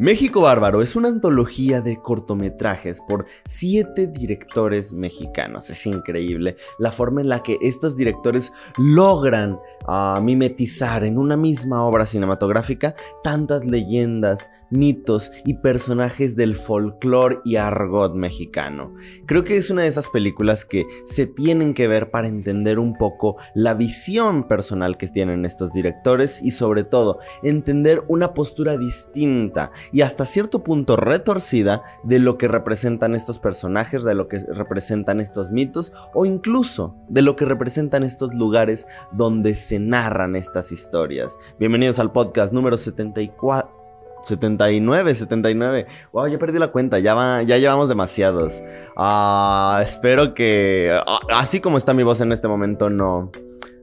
México Bárbaro es una antología de cortometrajes por siete directores mexicanos. Es increíble la forma en la que estos directores logran uh, mimetizar en una misma obra cinematográfica tantas leyendas, mitos y personajes del folclore y argot mexicano. Creo que es una de esas películas que se tienen que ver para entender un poco la visión personal que tienen estos directores y sobre todo entender una postura distinta y hasta cierto punto retorcida de lo que representan estos personajes, de lo que representan estos mitos o incluso de lo que representan estos lugares donde se narran estas historias. Bienvenidos al podcast número 74. 79, 79. Wow, ya perdí la cuenta, ya, ya llevamos demasiados. Ah, espero que, ah, así como está mi voz en este momento, no,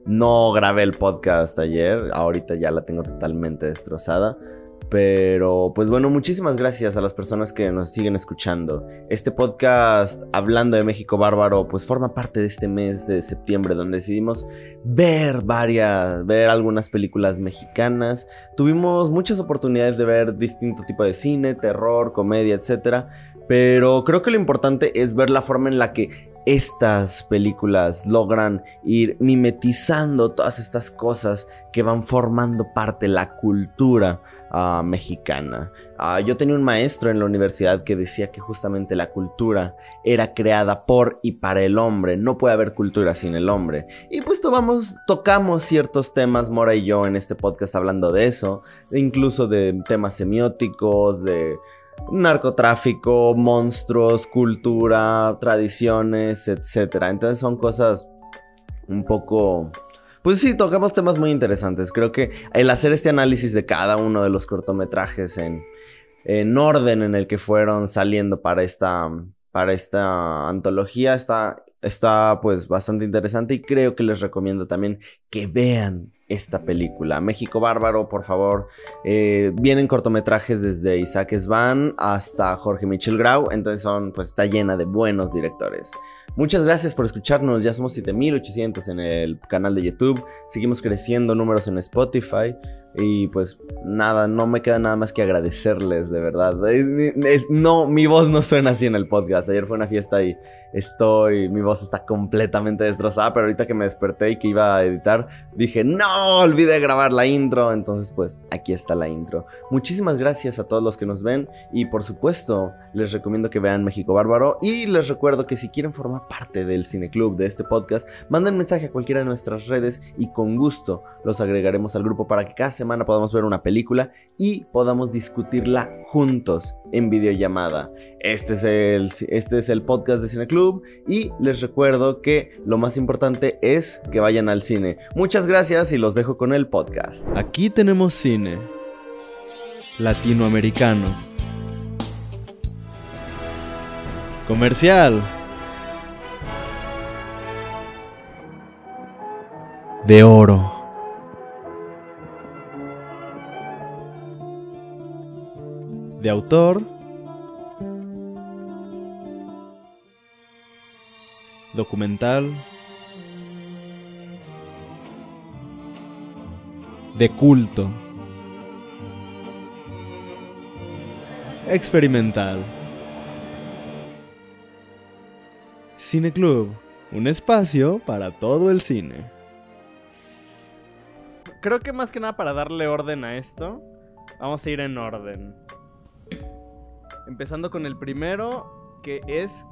no grabé el podcast ayer. Ahorita ya la tengo totalmente destrozada. Pero pues bueno, muchísimas gracias a las personas que nos siguen escuchando. Este podcast hablando de México Bárbaro pues forma parte de este mes de septiembre donde decidimos ver varias, ver algunas películas mexicanas. Tuvimos muchas oportunidades de ver distinto tipo de cine, terror, comedia, etc. Pero creo que lo importante es ver la forma en la que estas películas logran ir mimetizando todas estas cosas que van formando parte de la cultura Ah, mexicana. Ah, yo tenía un maestro en la universidad que decía que justamente la cultura era creada por y para el hombre. No puede haber cultura sin el hombre. Y pues tocamos ciertos temas, Mora y yo, en este podcast hablando de eso. incluso de temas semióticos, de narcotráfico, monstruos, cultura, tradiciones, etc. Entonces son cosas un poco pues sí, tocamos temas muy interesantes. Creo que el hacer este análisis de cada uno de los cortometrajes en, en orden en el que fueron saliendo para esta, para esta antología está, está pues bastante interesante y creo que les recomiendo también que vean esta película. México Bárbaro, por favor. Eh, vienen cortometrajes desde Isaac Svan hasta Jorge Michel Grau, entonces son, pues está llena de buenos directores. Muchas gracias por escucharnos, ya somos 7800 en el canal de YouTube, seguimos creciendo números en Spotify. Y pues nada, no me queda nada más que agradecerles, de verdad. no, mi voz no suena así en el podcast. Ayer fue una fiesta y estoy, mi voz está completamente destrozada, pero ahorita que me desperté y que iba a editar, dije, no, olvidé grabar la intro. Entonces pues aquí está la intro. Muchísimas gracias a todos los que nos ven y por supuesto les recomiendo que vean México Bárbaro y les recuerdo que si quieren formar parte del Cine Club de este podcast, manden mensaje a cualquiera de nuestras redes y con gusto los agregaremos al grupo para que cada semana podamos ver una película y podamos discutirla juntos en videollamada. Este es el, este es el podcast de Cine Club y les recuerdo que lo más importante es que vayan al cine. Muchas gracias y los dejo con el podcast. Aquí tenemos cine latinoamericano. Comercial. De oro. De autor, documental, de culto, experimental. Cine Club, un espacio para todo el cine. Creo que más que nada para darle orden a esto, vamos a ir en orden. Empezando con el primero, que es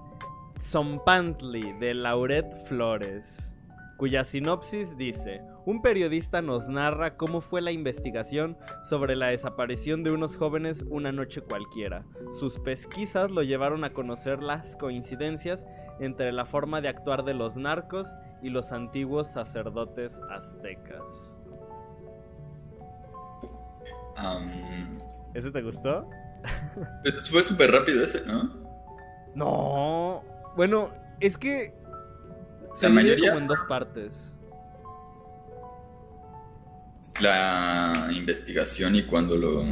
Zompantli, de Lauret Flores, cuya sinopsis dice, un periodista nos narra cómo fue la investigación sobre la desaparición de unos jóvenes una noche cualquiera. Sus pesquisas lo llevaron a conocer las coincidencias entre la forma de actuar de los narcos y los antiguos sacerdotes aztecas. ¿Ese te gustó? Pero fue súper rápido ese, ¿no? No. Bueno, es que. Se divide como en dos partes. La investigación y cuando lo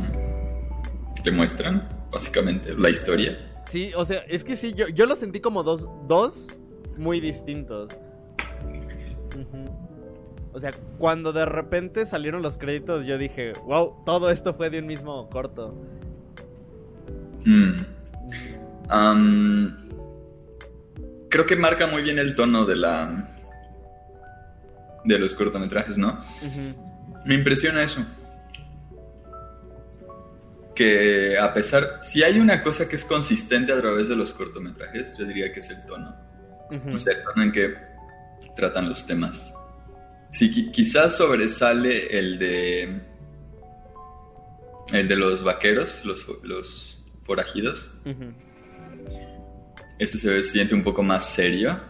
demuestran, básicamente, la historia. Sí, o sea, es que sí, yo, yo lo sentí como dos, dos muy distintos. O sea, cuando de repente salieron los créditos, yo dije, wow, todo esto fue de un mismo corto. Mm. Am, creo que marca muy bien el tono de la. de los cortometrajes, ¿no? Me impresiona eso. Que a pesar. Si hay una cosa que es consistente a través de los cortometrajes, yo diría que es el tono. Ujú. O sea, el tono en que tratan los temas. Sí, qui- quizás sobresale el de. El de los vaqueros, los forajidos. Ujú. Ese se siente un poco más serio.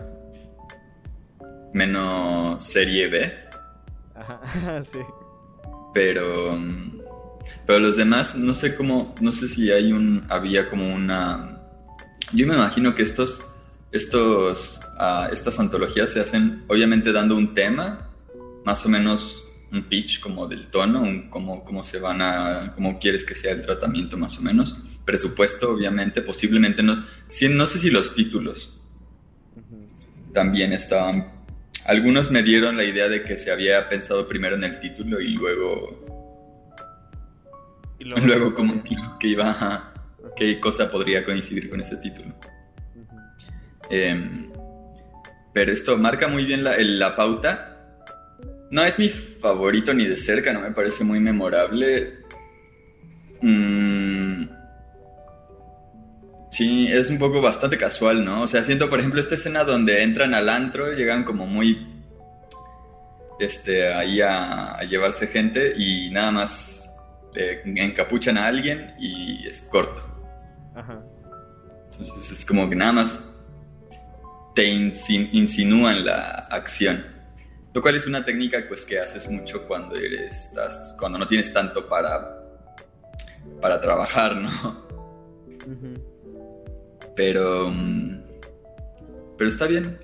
Menos serie B. Ajá, sí. Pero. mm, Pero los demás, no sé cómo. No sé si hay un. Había como una. Yo me imagino que estos. Estos. ah, estas antologías se hacen obviamente dando un tema. Más o menos un pitch como del tono. Un, cómo, cómo se van a. cómo quieres que sea el tratamiento más o menos. Presupuesto, obviamente. Posiblemente no. Sí, no sé si los títulos también estaban. Algunos me dieron la idea de que se había pensado primero en el título y luego Y Luego, como que iba a- qué cosa podría coincidir con ese título. Em, pero esto marca muy bien la, la pauta. No es mi favorito ni de cerca, no me parece muy memorable. Mm, sí, es un poco bastante casual, ¿no? O sea, siento, por ejemplo, esta escena donde entran al antro, llegan como muy. Este, ahí a, a llevarse gente y nada más eh, encapuchan a alguien y es corto. Ajá. Entonces es como que nada más te insin- insinúan la acción. Lo cual es una técnica pues que haces mucho cuando eres estás cuando no tienes tanto para para trabajar, ¿no? Ujú. Pero mm, pero está bien.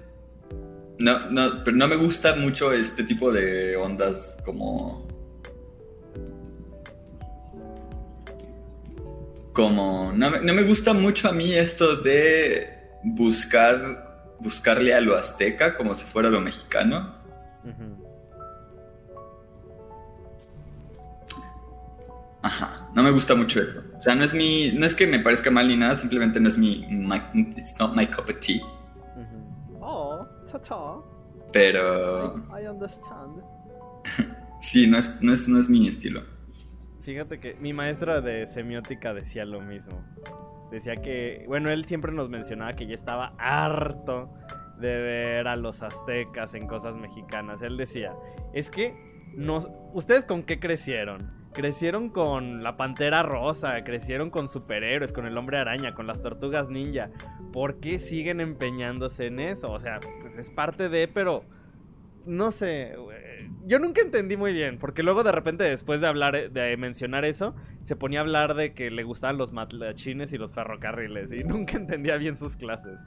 No, no, pero no me gusta mucho este tipo de ondas como como no me, no me gusta mucho a mí esto de buscar buscarle a lo azteca como si fuera lo mexicano. Ajá, no me gusta mucho eso. O sea, no es mi no es que me parezca mal ni nada, simplemente no es mi my- it's not my cup of tea. Oh, ta-ta. Pero I understand. sí, no es no es no es mi estilo. Fíjate que mi maestra de semiótica decía lo mismo. Decía que, bueno, él siempre nos mencionaba que ya estaba harto de ver a los aztecas en cosas mexicanas. Él decía, es que nos, ¿ustedes con qué crecieron? Crecieron con la pantera rosa, crecieron con superhéroes, con el hombre araña, con las tortugas ninja. ¿Por qué siguen empeñándose en eso? O sea, pues es parte de, pero no sé, yo nunca entendí muy bien, porque luego de repente después de hablar, eh, de mencionar eso, se ponía a hablar de que le gustaban los matlachines y los ferrocarriles, y nunca entendía bien sus clases.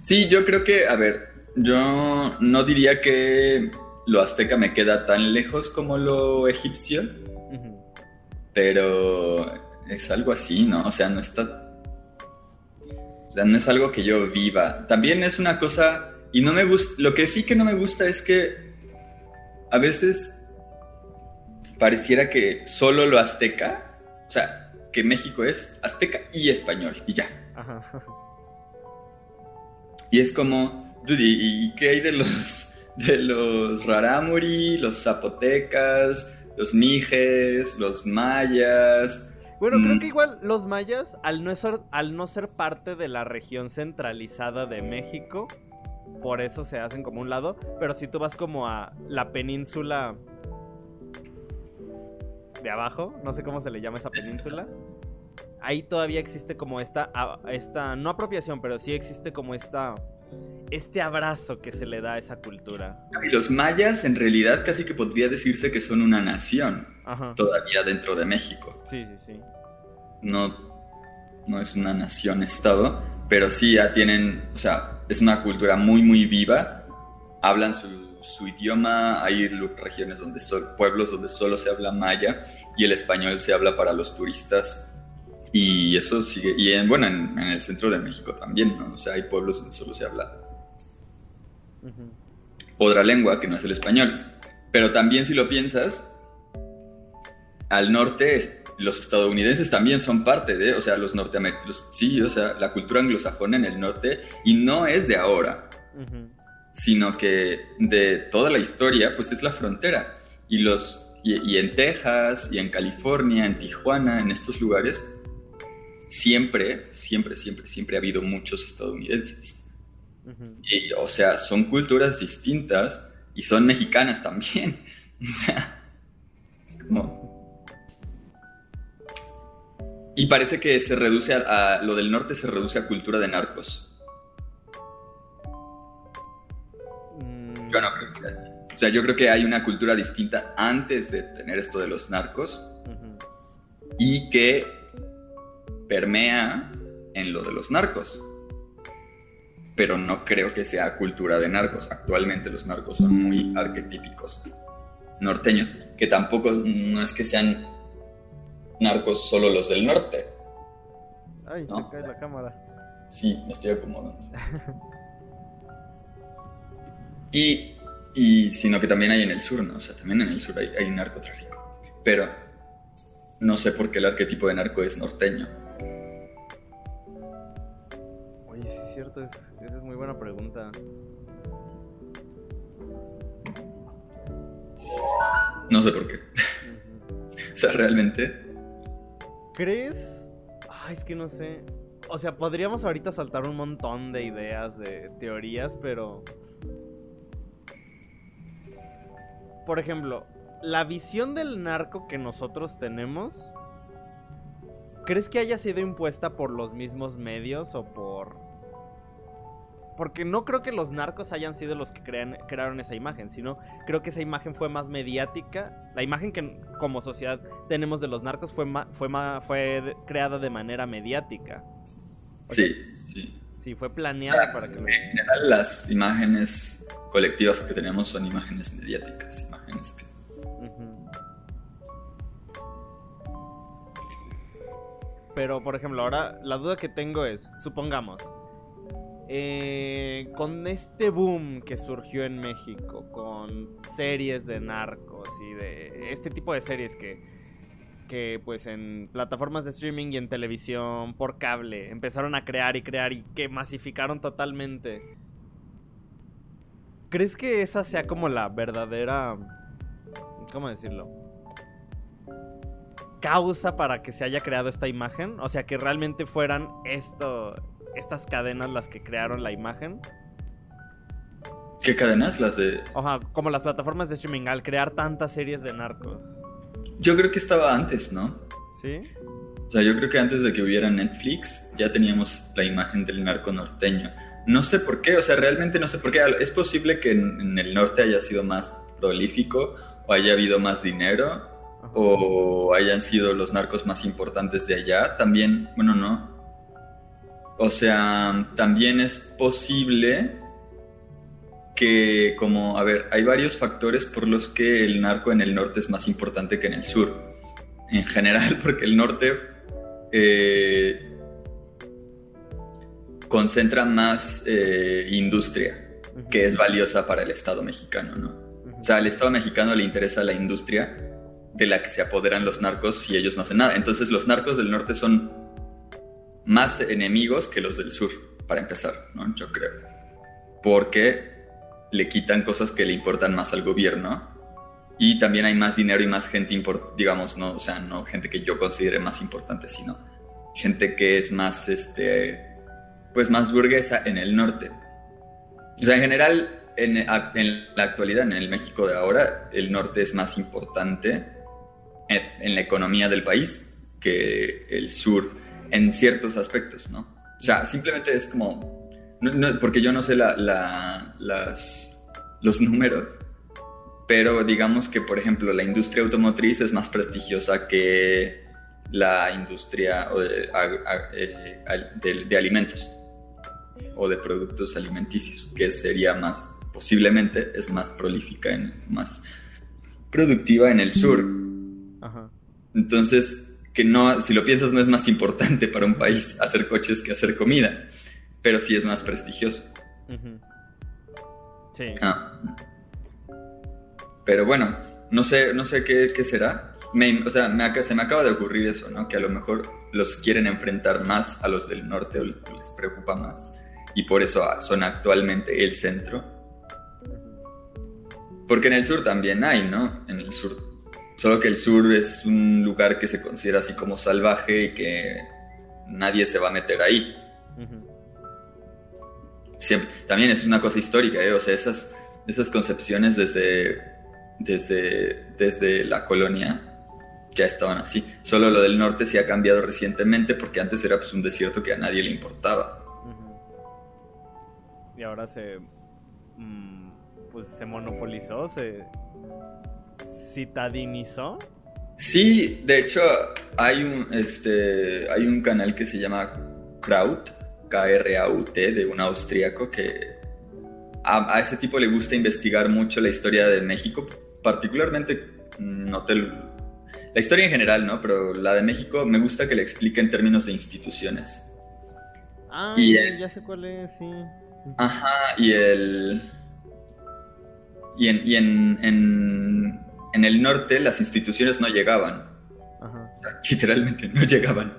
Sí, yo creo que, a ver, yo no diría que lo azteca me queda tan lejos como lo egipcio, pero es algo así, ¿no? O sea, no está... O sea, no es algo que yo viva. También es una cosa... Y no me gusta... Lo que sí que no me gusta es que a veces pareciera que solo lo azteca, o sea, que México es azteca y español, y ya. Ajá. Y es como, dude, ¿y, y qué hay de los de los rarámuri, los zapotecas, los mijes, los mayas? Bueno, Mm. creo que igual los mayas, al no, ser, al no ser parte de la región centralizada de México, por eso se hacen como un lado. Pero si tú vas como a la península de abajo, no sé cómo se le llama esa península, ahí todavía existe como esta, esta no apropiación, pero sí existe como esta, este abrazo que se le da a esa cultura. Y los mayas en realidad casi que podría decirse que son una nación Ajá. todavía dentro de México. Sí, sí, sí. No, no es una nación-estado, pero sí ya tienen, o sea, es una cultura muy, muy viva. Hablan su, su idioma, hay regiones donde son pueblos donde solo se habla maya y el español se habla para los turistas. Y eso sigue, y en, bueno, en, en el centro de México también, ¿no? O sea, hay pueblos donde solo se habla otra lengua que no es el español. Pero también si lo piensas, al norte los estadounidenses también son parte de, o sea, los norteamericanos, sí, o sea, la cultura anglosajona en el norte, y no es de ahora, sino que de toda la historia, pues es la frontera. Y, los, y, y en Texas, y en California, en Tijuana, en estos lugares, siempre, siempre, siempre, siempre ha habido muchos estadounidenses. Y, o sea, son culturas distintas y son mexicanas también. O sea, es como... Y parece que se reduce a, a- lo del norte se reduce a cultura de narcos. Mm, Yo no creo que sea así. O sea, yo creo que hay una cultura distinta antes de tener esto de los narcos y que permea en lo de los narcos. Pero no creo que sea cultura de narcos. Actualmente los narcos son muy arquetípicos norteños, que tampoco no es que sean narcos solo los del norte. Ay, No. se cae la cámara. Sí, me estoy acomodando. Y, y sino que también hay en el sur, ¿no? O sea, también en el sur hay, hay narcotráfico. Pero no sé por qué el arquetipo de narco es norteño. Oye, sí es cierto, es, esa es muy buena pregunta. No sé por qué. O sea, realmente. ¿Crees? Ay, es que no sé. O sea, podríamos ahorita saltar un montón de ideas, de teorías, pero... Por ejemplo, la visión del narco que nosotros tenemos, ¿crees que haya sido impuesta por los mismos medios o por... Porque no creo que los narcos hayan sido los que crean- crearon esa imagen, sino creo que esa imagen fue más mediática. La imagen que como sociedad tenemos de los narcos fue, ma- fue, ma- fue creada de manera mediática. Sí, sí. Sí, fue planeada para que. En general, las imágenes colectivas que tenemos son imágenes mediáticas, imágenes que... Pero, por ejemplo, ahora la duda que tengo es, supongamos, eh, con este boom que surgió en México, con series de narcos y de este tipo de series que, que pues en plataformas de streaming y en televisión por cable empezaron a crear y crear y que masificaron totalmente. ¿Crees que esa sea como la verdadera... ¿Cómo decirlo? Causa para que se haya creado esta imagen. O sea, que realmente fueran esto, estas cadenas las que crearon la imagen. ¿Qué cadenas? Las de... Oja, como las plataformas de streaming, al crear tantas series de narcos. Yo creo que estaba antes, ¿no? ¿Sí? O sea, yo creo que antes de que hubiera Netflix ya teníamos la imagen del narco norteño. No sé por qué, o sea, realmente no sé por qué. Es posible que en, en el norte haya sido más prolífico o haya habido más dinero Ajá. o hayan sido los narcos más importantes de allá. También, bueno, no. O sea, también es posible que como, a ver, hay varios factores por los que el narco en el norte es más importante que en el sur. En general, porque el norte eh, concentra más eh, industria que es valiosa para el Estado mexicano, ¿no? O sea, al Estado mexicano le interesa la industria de la que se apoderan los narcos y ellos no hacen nada. Entonces los narcos del norte son más enemigos que los del sur, para empezar, ¿no? Yo creo. Porque le quitan cosas que le importan más al gobierno y también hay más dinero y más gente, digamos, no, o sea, no gente que yo considere más importante, sino gente que es más, este, pues más burguesa en el norte. O sea, en general, en, en la actualidad, en el México de ahora, el norte es más importante en, en la economía del país que el sur en ciertos aspectos, ¿no? O sea, simplemente es como, no- no- porque yo no sé la- la- las, los números, pero digamos que, por ejemplo, la industria automotriz es más prestigiosa que la industria de, eh, de- de alimentos o de productos alimenticios, que sería más, posiblemente es más prolífica, en, más productiva en el sur. Ajá. Entonces, que no, si lo piensas, no es más importante para un país hacer coches que hacer comida, pero sí es más prestigioso. Sí. Ah. Pero bueno, no sé, no sé qué, qué será. me- o sea, me se me acaba de ocurrir eso, ¿no? Que a lo mejor los quieren enfrentar más a los del norte o les preocupa más. Y por eso ah, son actualmente el centro. Porque en el sur también hay, ¿no? En el sur. Solo que el sur es un lugar que se considera así como salvaje y que nadie se va a meter ahí. Siempre- también es una cosa histórica, ¿eh? O sea, esas, esas concepciones desde, desde, desde la colonia ya estaban así. Solo lo del norte se ha cambiado recientemente porque antes era pues un desierto que a nadie le importaba. Y ahora se. mm, pues se monopolizó, se. Citadinizó. Sí, de hecho hay un, este, hay un canal que se llama Kraut, K-R-A-U-T, de un austríaco que a, a ese tipo le gusta investigar mucho la historia de México, particularmente no te lo- la historia en general, ¿no? Pero la de México me gusta que le explique en términos de instituciones. Ah, Y, eh, ya sé cuál es, sí. Ajá, y el. Y en, y en, en, en el norte las instituciones no llegaban. Ajá. O sea, literalmente no llegaban.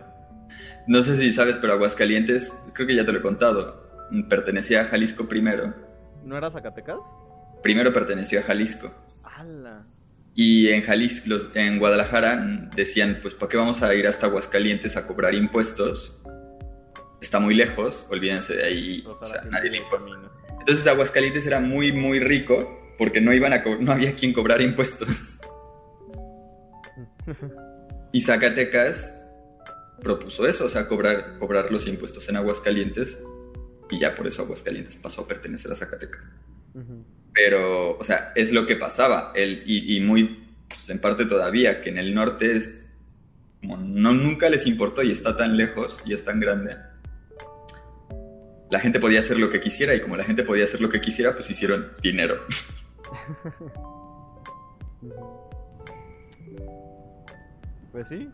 No sé si sabes, pero Aguascalientes, creo que ya te lo he contado, pertenecía a Jalisco primero. ¿No era Zacatecas? Primero perteneció a Jalisco. ¡Hala! Y en Jalisco, los- en Guadalajara, decían, pues, ¿para qué vamos a ir hasta Aguascalientes a cobrar impuestos? Está muy lejos, olvídense de ahí, o sea, nadie le importa. Entonces Aguascalientes era muy, muy rico porque no, iban a no había quien cobrar impuestos. Y Zacatecas propuso eso, o sea, cobrar, cobrar los impuestos en Aguascalientes y ya por eso Aguascalientes pasó a pertenecer a Zacatecas. Pero, o sea, es lo que pasaba, el, y, y muy, pues, en parte todavía, que en el norte es, como no, nunca les importó y está tan lejos y es tan grande. La gente podía hacer lo que quisiera y como la gente podía hacer lo que quisiera, pues hicieron dinero. Pues sí.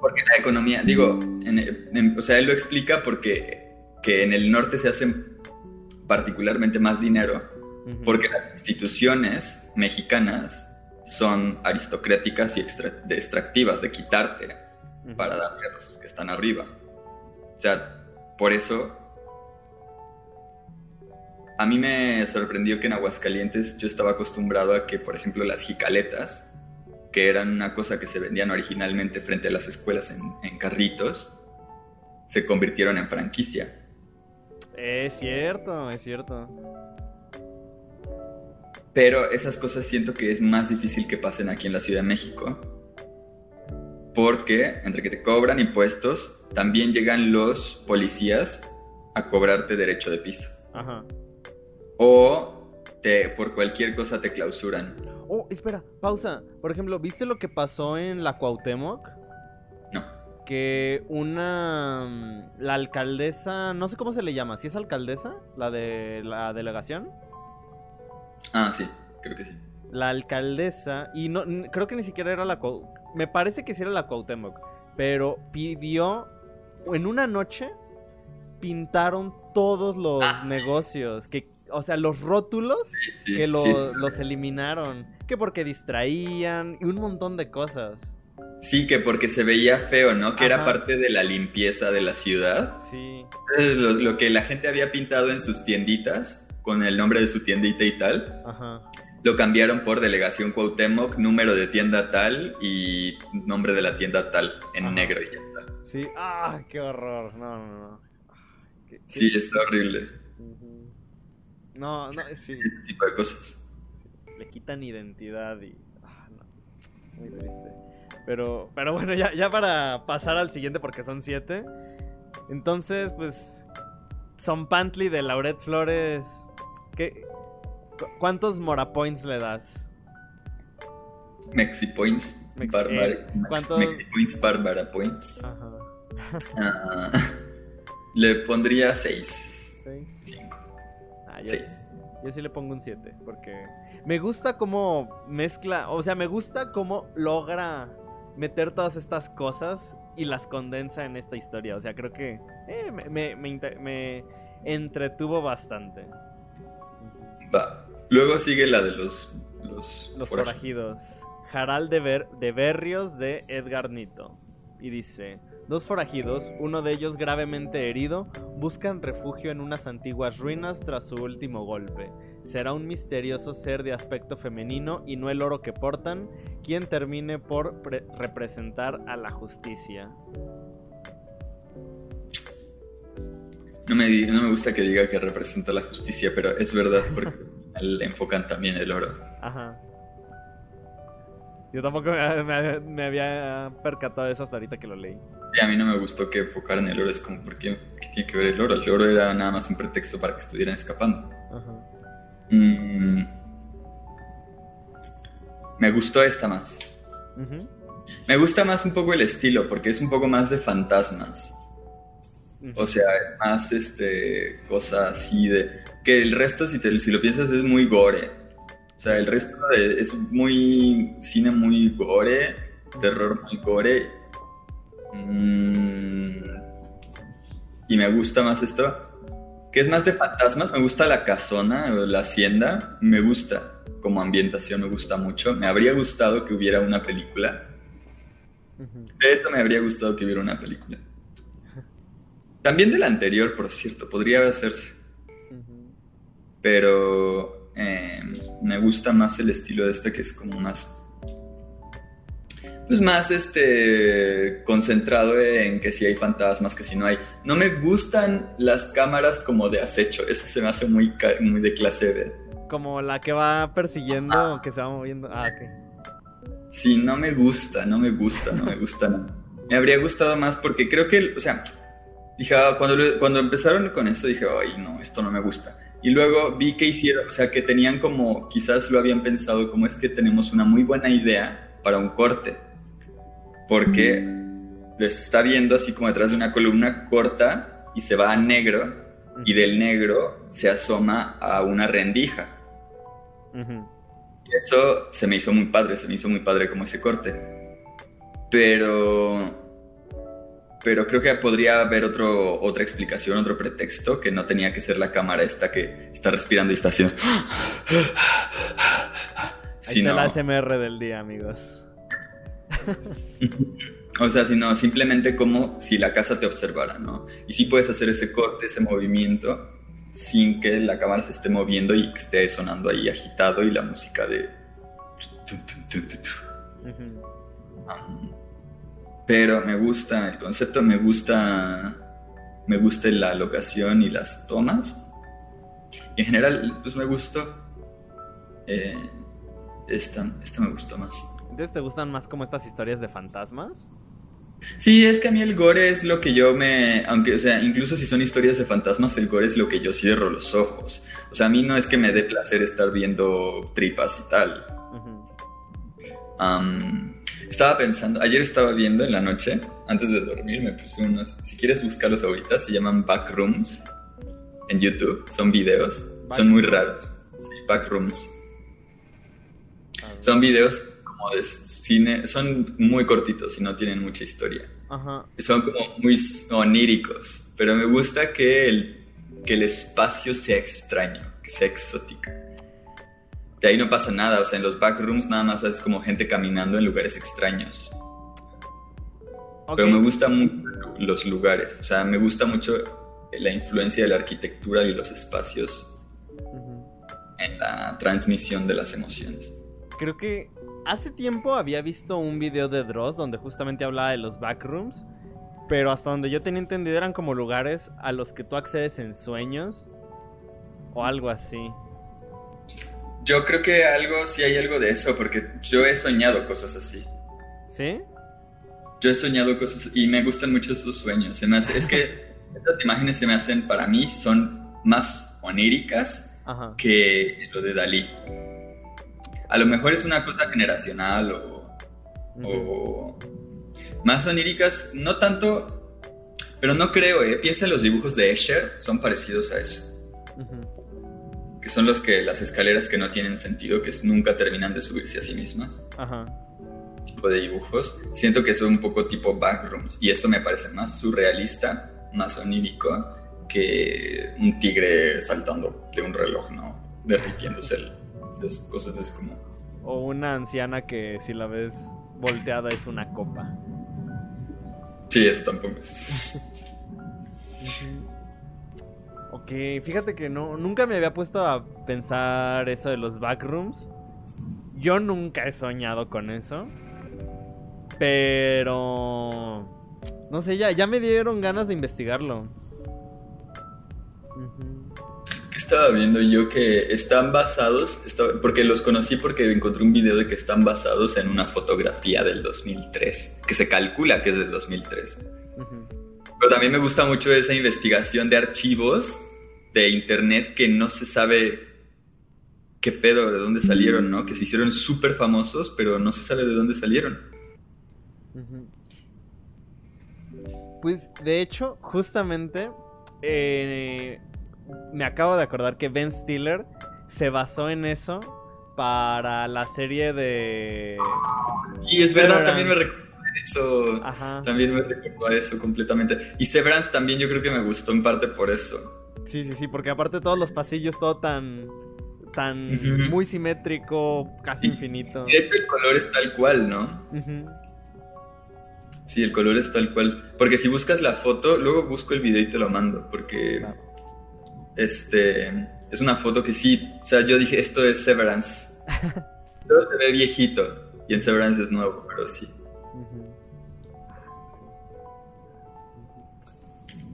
Porque la economía, digo, en- en- o sea, él lo explica porque que en el norte se hacen particularmente más dinero porque las instituciones mexicanas son aristocráticas y extra- de extractivas, de quitarte para darle a los que están arriba. O sea, por eso a mí me sorprendió que en Aguascalientes yo estaba acostumbrado a que, por ejemplo, las jicaletas, que eran una cosa que se vendían originalmente frente a las escuelas en, en carritos, se convirtieron en franquicia. Es cierto, es cierto. Pero esas cosas siento que es más difícil que pasen aquí en la Ciudad de México. Porque entre que te cobran impuestos, también llegan los policías a cobrarte derecho de piso. Ajá. O te, por cualquier cosa te clausuran. Oh, espera, pausa. Por ejemplo, ¿viste lo que pasó en la Cuauhtémoc? No. Que una... mm, La alcaldesa... No sé cómo se le llama. ¿Si es alcaldesa? La de la delegación. Ah, sí, creo que sí. La alcaldesa... Y no creo que ni siquiera era la... Cuau- Me parece que sí era la Cuauhtémoc. Pero pidió... En una noche... Pintaron todos los Ah. negocios. Que, o sea, los rótulos Sí, sí, que lo- sí, los eliminaron. Que porque distraían y un montón de cosas. Sí, que porque se veía feo, ¿no? Que era parte de la limpieza de la ciudad. Sí. Entonces, lo, lo que la gente había pintado en sus tienditas, con el nombre de su tiendita y tal, Ajá. lo cambiaron por Delegación Cuauhtémoc, número de tienda tal y nombre de la tienda tal, en Ajá. negro y ya está. Sí. Ah, qué horror. No, no, no. Qué- qué- Sí, está horrible. No, no, sí. Ese tipo de cosas. Le quitan identidad y. Ah, no. Muy triste. Pero, pero bueno, ya, ya para pasar al siguiente, porque son siete. Entonces, pues. Son Pantly de Lauret Flores. ¿Qué, cu- ¿Cuántos Mora Points le das? Mexi Points, Mex- Bárbara, eh. Mexi Points, Bárbara Points. Ajá. Ah, le pondría 6. Sí. 5. Ah, yo, 6. yo sí le pongo un 7, porque me gusta cómo mezcla, o sea, me gusta cómo logra meter todas estas cosas y las condensa en esta historia. O sea, creo que eh, me, me- me me entretuvo bastante. Va. Luego sigue la de los, los, Los forajidos. forajidos. Jaral de, Ber- de Berrios de Edgar Nito. Y dice, dos forajidos, uno de ellos gravemente herido, buscan refugio en unas antiguas ruinas tras su último golpe. Será un misterioso ser de aspecto femenino y no el oro que portan, quien termine por pre- representar a la justicia. No me, no me gusta que diga que representa la justicia, pero es verdad porque le enfocan también el oro. Ajá. Yo tampoco me, me- me había percatado de eso hasta ahorita que lo leí. Sí, a mí no me gustó que enfocaran el oro, es como, ¿por qué? ¿Qué tiene que ver el oro? El oro era nada más un pretexto para que estuvieran escapando. Ajá. Mm. Me gustó esta más. Ujú. Me gusta más un poco el estilo, porque es un poco más de fantasmas. O sea, es más este cosa así de. Que el resto, si, te, si lo piensas, es muy gore. O sea, el resto de- es muy. cine muy gore, terror muy gore. Mm, y me gusta más esto. Que es más de fantasmas. Me gusta la casona, la hacienda. Me gusta. Como ambientación me gusta mucho. Me habría gustado que hubiera una película. De esto me habría gustado que hubiera una película. También de la anterior, por cierto, podría hacerse. Pero eh, me gusta más el estilo de este que es como más. Pues más este. concentrado en que si hay fantasmas, que si no hay. No me gustan las cámaras como de acecho. Eso se me hace muy, muy de clase B. Como la que va persiguiendo, que se va moviendo. Ah, ok. Sí, no me gusta, no me gusta, no me gusta. Me habría gustado más porque creo que, o sea, dije, ah, cuando, cuando empezaron con eso dije, ay, no, esto no me gusta. Y luego vi que hicieron, o sea, que tenían como, quizás lo habían pensado, como es que tenemos una muy buena idea para un corte. Porque les está viendo así como detrás de una columna corta y se va a negro y del negro se asoma a una rendija. Ujú. Y eso se me hizo muy padre, se me hizo muy padre como ese corte. Pero. Pero creo que podría haber otro, otra explicación, otro pretexto, que no tenía que ser la cámara esta que está respirando y está haciendo. Ahí Sino, está la SMR del día, amigos. o sea, sino simplemente como si la casa te observara, ¿no? Y sí puedes hacer ese corte, ese movimiento, sin que la cámara se esté moviendo y que esté sonando ahí agitado y la música de. Um, Pero me gusta el concepto, me gusta, me gusta la locación y las tomas. Y en general, pues me gustó. Eh, esta, esta me gustó más. Entonces, ¿te gustan más como estas historias de fantasmas? Sí, es que a mí el gore es lo que yo me. Aunque, o sea, incluso si son historias de fantasmas, el gore es lo que yo cierro los ojos. O sea, a mí no es que me dé placer estar viendo tripas y tal. Am, estaba pensando, ayer estaba viendo en la noche, antes de dormir, me puse unos, si quieres buscarlos ahorita, se llaman Backrooms en YouTube, son videos, son muy raros, sí, Backrooms. Son videos como de cine, son muy cortitos y no tienen mucha historia. Ajá. Son como muy oníricos, pero me gusta que el, que el espacio sea extraño, que sea exótico. De ahí no pasa nada, o sea, en los backrooms nada más es como gente caminando en lugares extraños. Pero me gustan mucho los lugares, o sea, me gusta mucho la influencia de la arquitectura y los espacios en la transmisión de las emociones. Creo que hace tiempo había visto un video de Dross donde justamente hablaba de los backrooms. Pero hasta donde yo tenía entendido eran como lugares a los que tú accedes en sueños. O algo así. Yo creo que algo, sí hay algo de eso, porque yo he soñado cosas así. ¿Sí? Yo he soñado cosas y me gustan mucho esos sueños. Se me hace, es que estas imágenes se me hacen, para mí, son más oníricas Ajá. que lo de Dalí. A lo mejor es una cosa generacional o, Ujú. o más oníricas, no tanto, pero no creo, ¿eh? Piensa en los dibujos de Escher, son parecidos a eso. Ujú. Que son los que las escaleras que no tienen sentido, que nunca terminan de subirse a sí mismas. Ajá. tipo de dibujos. Siento que son un poco tipo backrooms y eso me parece más surrealista, más onírico que un tigre saltando de un reloj, ¿no? Derritiéndose. el- Esas cosas es como... O una anciana que si la ves volteada es una copa. Sí, eso tampoco es. Ok, fíjate que no, nunca me había puesto a pensar eso de los backrooms. Yo nunca he soñado con eso. Pero... No sé, ya, ya me dieron ganas de investigarlo. Ujú. ¿Qué estaba viendo yo que están basados, porque los conocí porque encontré un video de que están basados en una fotografía del 2003, que se calcula que es del 2003. Ujú. Pero también me gusta mucho esa investigación de archivos de internet que no se sabe qué pedo, de dónde salieron, ¿no? Que se hicieron súper famosos, pero no se sabe de dónde salieron. Pues de hecho, justamente eh, me acabo de acordar que Ben Stiller se basó en eso para la serie de... Y es verdad, también me recuerdo eso. Ajá. También me recordó a eso completamente. Y Severance también yo creo que me gustó en parte por eso. Sí, sí, sí, porque aparte todos los pasillos, todo tan... Tan muy simétrico, casi Y- infinito. Y de hecho el color es tal cual, ¿no? Ujú. Sí, el color es tal cual. Porque si buscas la foto, luego busco el video y te lo mando. Porque Claro. este es una foto que sí. O sea, yo dije, esto es Severance. Esto se ve viejito. Y en Severance es nuevo, pero sí.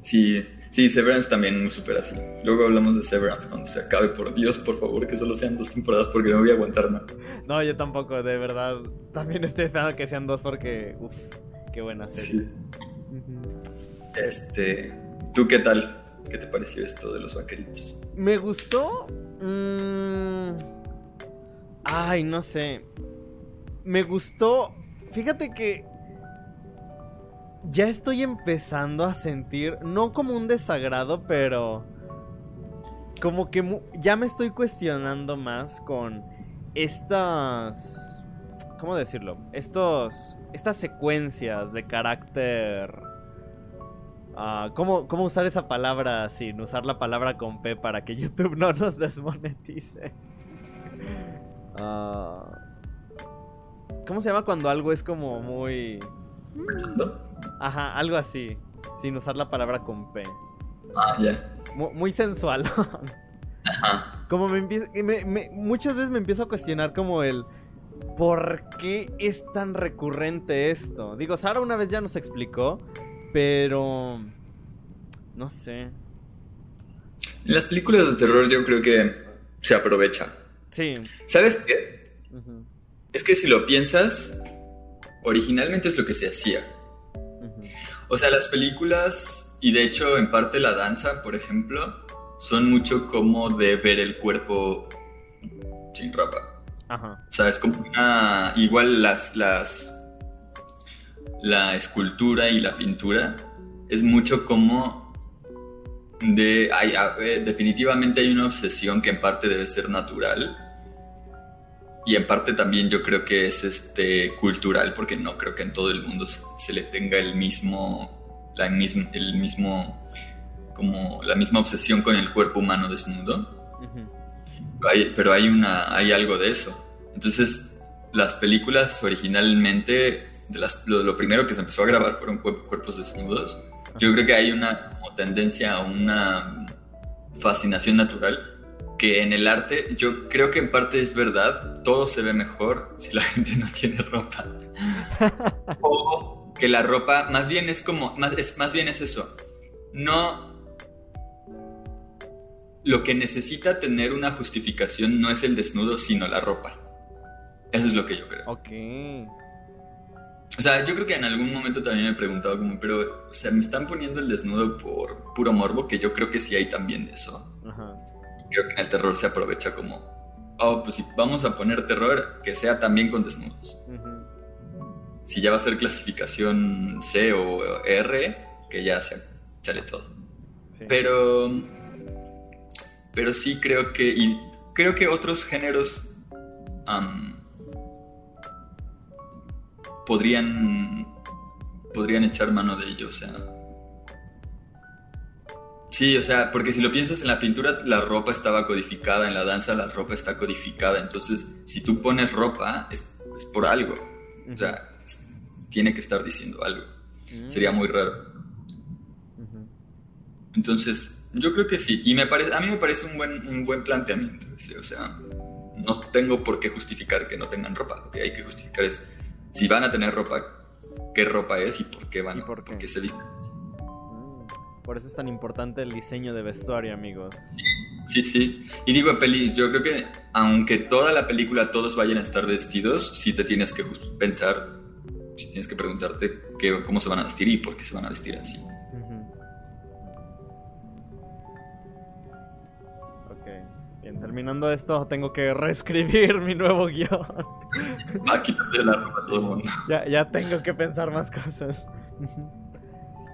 Sí, sí, Severance también súper así. Luego hablamos de Severance cuando se acabe. Por Dios, por favor, que solo sean dos temporadas porque no voy a aguantar nada. No, yo tampoco, de verdad. También estoy esperando que sean dos porque... Uf, qué buena serie. Sí. Este, ¿tú qué tal? ¿Qué te pareció esto de los vaqueritos? Me gustó. mm, Ay, no sé. Me gustó. Fíjate que. Ya estoy empezando a sentir. No como un desagrado, pero. Como que ya me estoy cuestionando más con estas. ¿Cómo decirlo? Estos. Estas secuencias de carácter. Ah, ¿cómo, ¿Cómo usar esa palabra sin usar la palabra con P para que YouTube no nos desmonetice? Ah, ¿Cómo se llama cuando algo es como muy... Ajá, algo así, sin usar la palabra con P. Ah, ya. Mu- muy sensual. Ajá. como me empiezo... me- me- muchas veces me empiezo a cuestionar como el... ¿Por qué es tan recurrente esto? Digo, Sara una vez ya nos explicó, pero... No sé. En las películas de terror yo creo que se aprovecha. Sí. ¿Sabes qué? Ujú, Es que si lo piensas, originalmente es lo que se hacía. O sea, las películas, y de hecho en parte la danza, por ejemplo, son mucho como de ver el cuerpo sin ropa. Ajá. O sea, es como una... Igual las... las la escultura y la pintura es mucho como de... Hay, eh, definitivamente hay una obsesión que en parte debe ser natural y en parte también yo creo que es este cultural porque no creo que en todo el mundo se, se le tenga el mismo la mism- el mismo como la misma obsesión con el cuerpo humano desnudo. Ujú. hay- pero hay una hay algo de eso. Entonces las películas originalmente de las, lo, lo primero que se empezó a grabar fueron cuerp- cuerpos desnudos. Yo creo que hay una como tendencia a una fascinación natural que en el arte yo creo que en parte es verdad todo se ve mejor si la gente no tiene ropa o que la ropa más bien es como más, es, más bien es eso no lo que necesita tener una justificación no es el desnudo sino la ropa eso es lo que yo creo Ok. o sea, yo creo que en algún momento también me he preguntado como, pero, o sea, me están poniendo el desnudo por puro morbo, que yo creo que sí hay también de eso. Ajá. Creo que en el terror se aprovecha como, oh, pues si vamos a poner terror, que sea también con desnudos. Si ya va a ser clasificación C o R, que ya se sale todo. Sí. Pero, pero sí creo que, y creo que otros géneros podrían, podrían echar mano de ello, o sea, Sí, o sea, porque si lo piensas en la pintura, la ropa estaba codificada, en la danza la ropa está codificada, entonces si tú pones ropa es, es por algo, o sea, tiene que estar diciendo algo, Mm. sería muy raro. Entonces, yo creo que sí, y me parece, a mí me parece un buen, un buen planteamiento, o sea, no tengo por qué justificar que no tengan ropa, lo que hay que justificar es si van a tener ropa, qué ropa es y por qué van, ¿Y por qué? se visten. Por eso es tan importante el diseño de vestuario, amigos. Sí, sí. Y digo, peli, yo creo que aunque toda la película todos vayan a estar vestidos, sí te tienes que pensar, sí tienes que preguntarte qué, cómo se van a vestir y por qué se van a vestir así. Ujú. Ok. Bien, terminando esto, tengo que reescribir mi nuevo guion. Va a quitarle la ropa a todo el mundo. ya, ya tengo que pensar más cosas.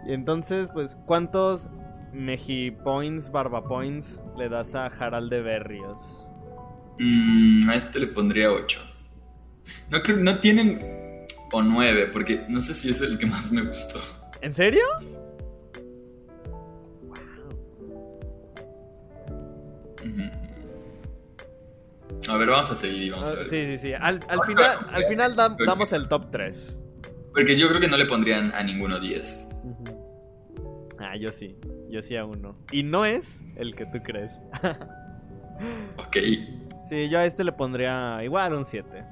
Y entonces, pues, ¿cuántos Meji Points, Barba Points le das a Harald de Berrios? Mm, a este le pondría 8. No creo, no tienen o 9, porque no sé si es el que más me gustó. ¿En serio? A ver, vamos a seguir y vamos a Ah, ver. sí, sí, sí. Al, al final, al final dam- damos el top 3. Porque yo creo que no le pondrían a ninguno 10. Ah, yo sí. Yo sí a uno. Y no es el que tú crees. Ok. Sí, yo a este le pondría igual un 7.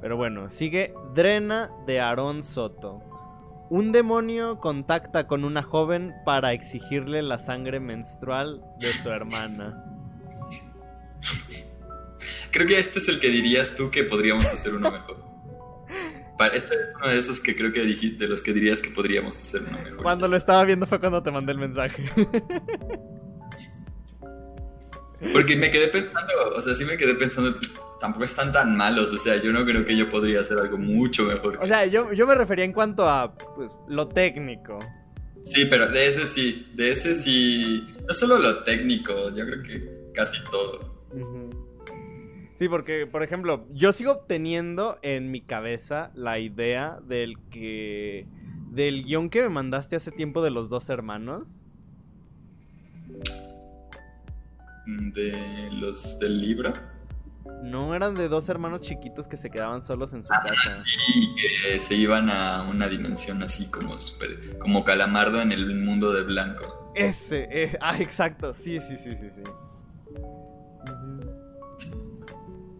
Pero bueno, sigue Drena de Aaron Soto. Un demonio contacta con una joven para exigirle la sangre menstrual de su hermana. Creo que este es el que dirías tú que podríamos hacer uno mejor. Este es uno de esos que creo que dijiste, de los que dirías que podríamos hacer uno mejor. Cuando lo estaba viendo fue cuando te mandé el mensaje. Porque me quedé pensando, o sea, sí me quedé pensando, tampoco están tan malos, o sea, yo no creo que yo podría hacer algo mucho mejor. O que sea, esto. yo, yo me refería en cuanto a pues, lo técnico. Sí, pero de ese sí, de ese sí, no solo lo técnico, yo creo que casi todo. Sí, porque, por ejemplo, yo sigo teniendo en mi cabeza la idea del que. del guion que me mandaste hace tiempo de los dos hermanos. De los del libro. No eran de dos hermanos chiquitos que se quedaban solos en su casa. Y que se iban a una dimensión así como super, como calamardo en el mundo de blanco. Ese, eh, ah, exacto, sí, sí, sí, sí, sí.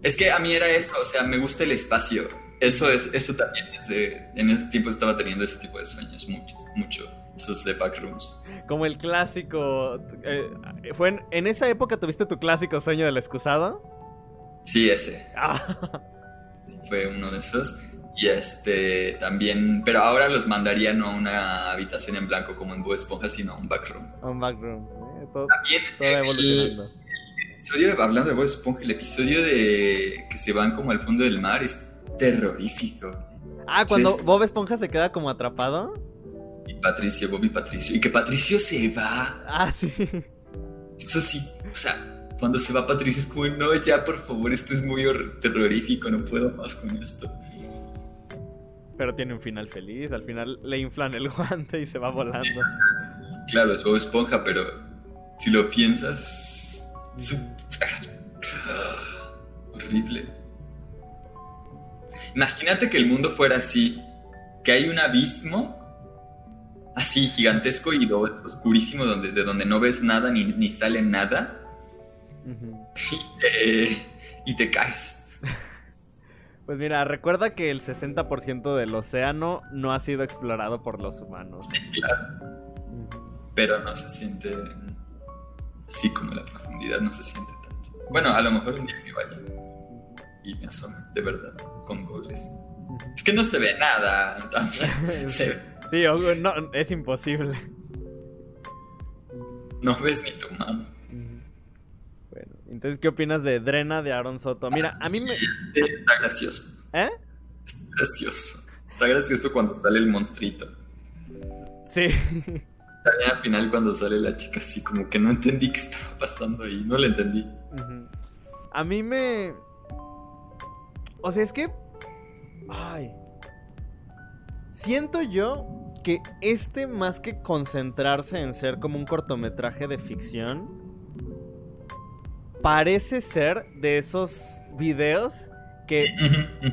Es que a mí era eso, o sea, me gusta el espacio. Eso es, eso también es de- en ese tiempo estaba teniendo ese tipo de sueños, mucho, mucho. Esos de backrooms. Como el clásico. eh, ¿Fue en, en esa época tuviste tu clásico sueño del excusado? Sí, ese. Ah, fue uno de esos. Y este también, pero ahora los mandaría no a una habitación en blanco como en Bob Esponja, sino a un backroom. un backroom. eh, todo, También todo el evolucionando. Episodio, de- hablando de Bob Esponja, el episodio de que se van como al fondo del mar es terrorífico. Ah, cuando. Bob Esponja se queda como atrapado. Y Patricio, Bob y Patricio. Y que Patricio se va. Ah, sí. Eso sí, o sea, cuando se va Patricio es como, no, ya por favor, esto es muy terrorífico, no puedo más con esto. Pero tiene un final feliz. Al final le inflan el guante y se va volando. Sí, claro, es Bob Esponja, pero si lo piensas, horrible. Imagínate que el mundo fuera así, que hay un abismo así gigantesco y oscurísimo donde, de donde no ves nada ni, ni sale nada Ujú. y te, y te caes. Pues mira, recuerda que el 60% del océano no ha sido explorado por los humanos. Claro, pero no se siente así como la profundidad, no se siente tanto. Bueno, a lo mejor un día que vaya y me asome, de verdad, con goles. Es que no se ve nada. Se- Sí, no, es imposible. no ves ni tu mano. Bueno, entonces, ¿qué opinas de Drena de Aaron Soto? Mira, a mí me... Está gracioso. ¿Eh? Está gracioso. Está gracioso cuando sale el monstruito. Sí. También al final cuando sale la chica así, como que no entendí qué estaba pasando ahí. No lo entendí. A mí me... O sea, es que... Ay. Siento yo que este, más que concentrarse en ser como un cortometraje de ficción, parece ser de esos videos que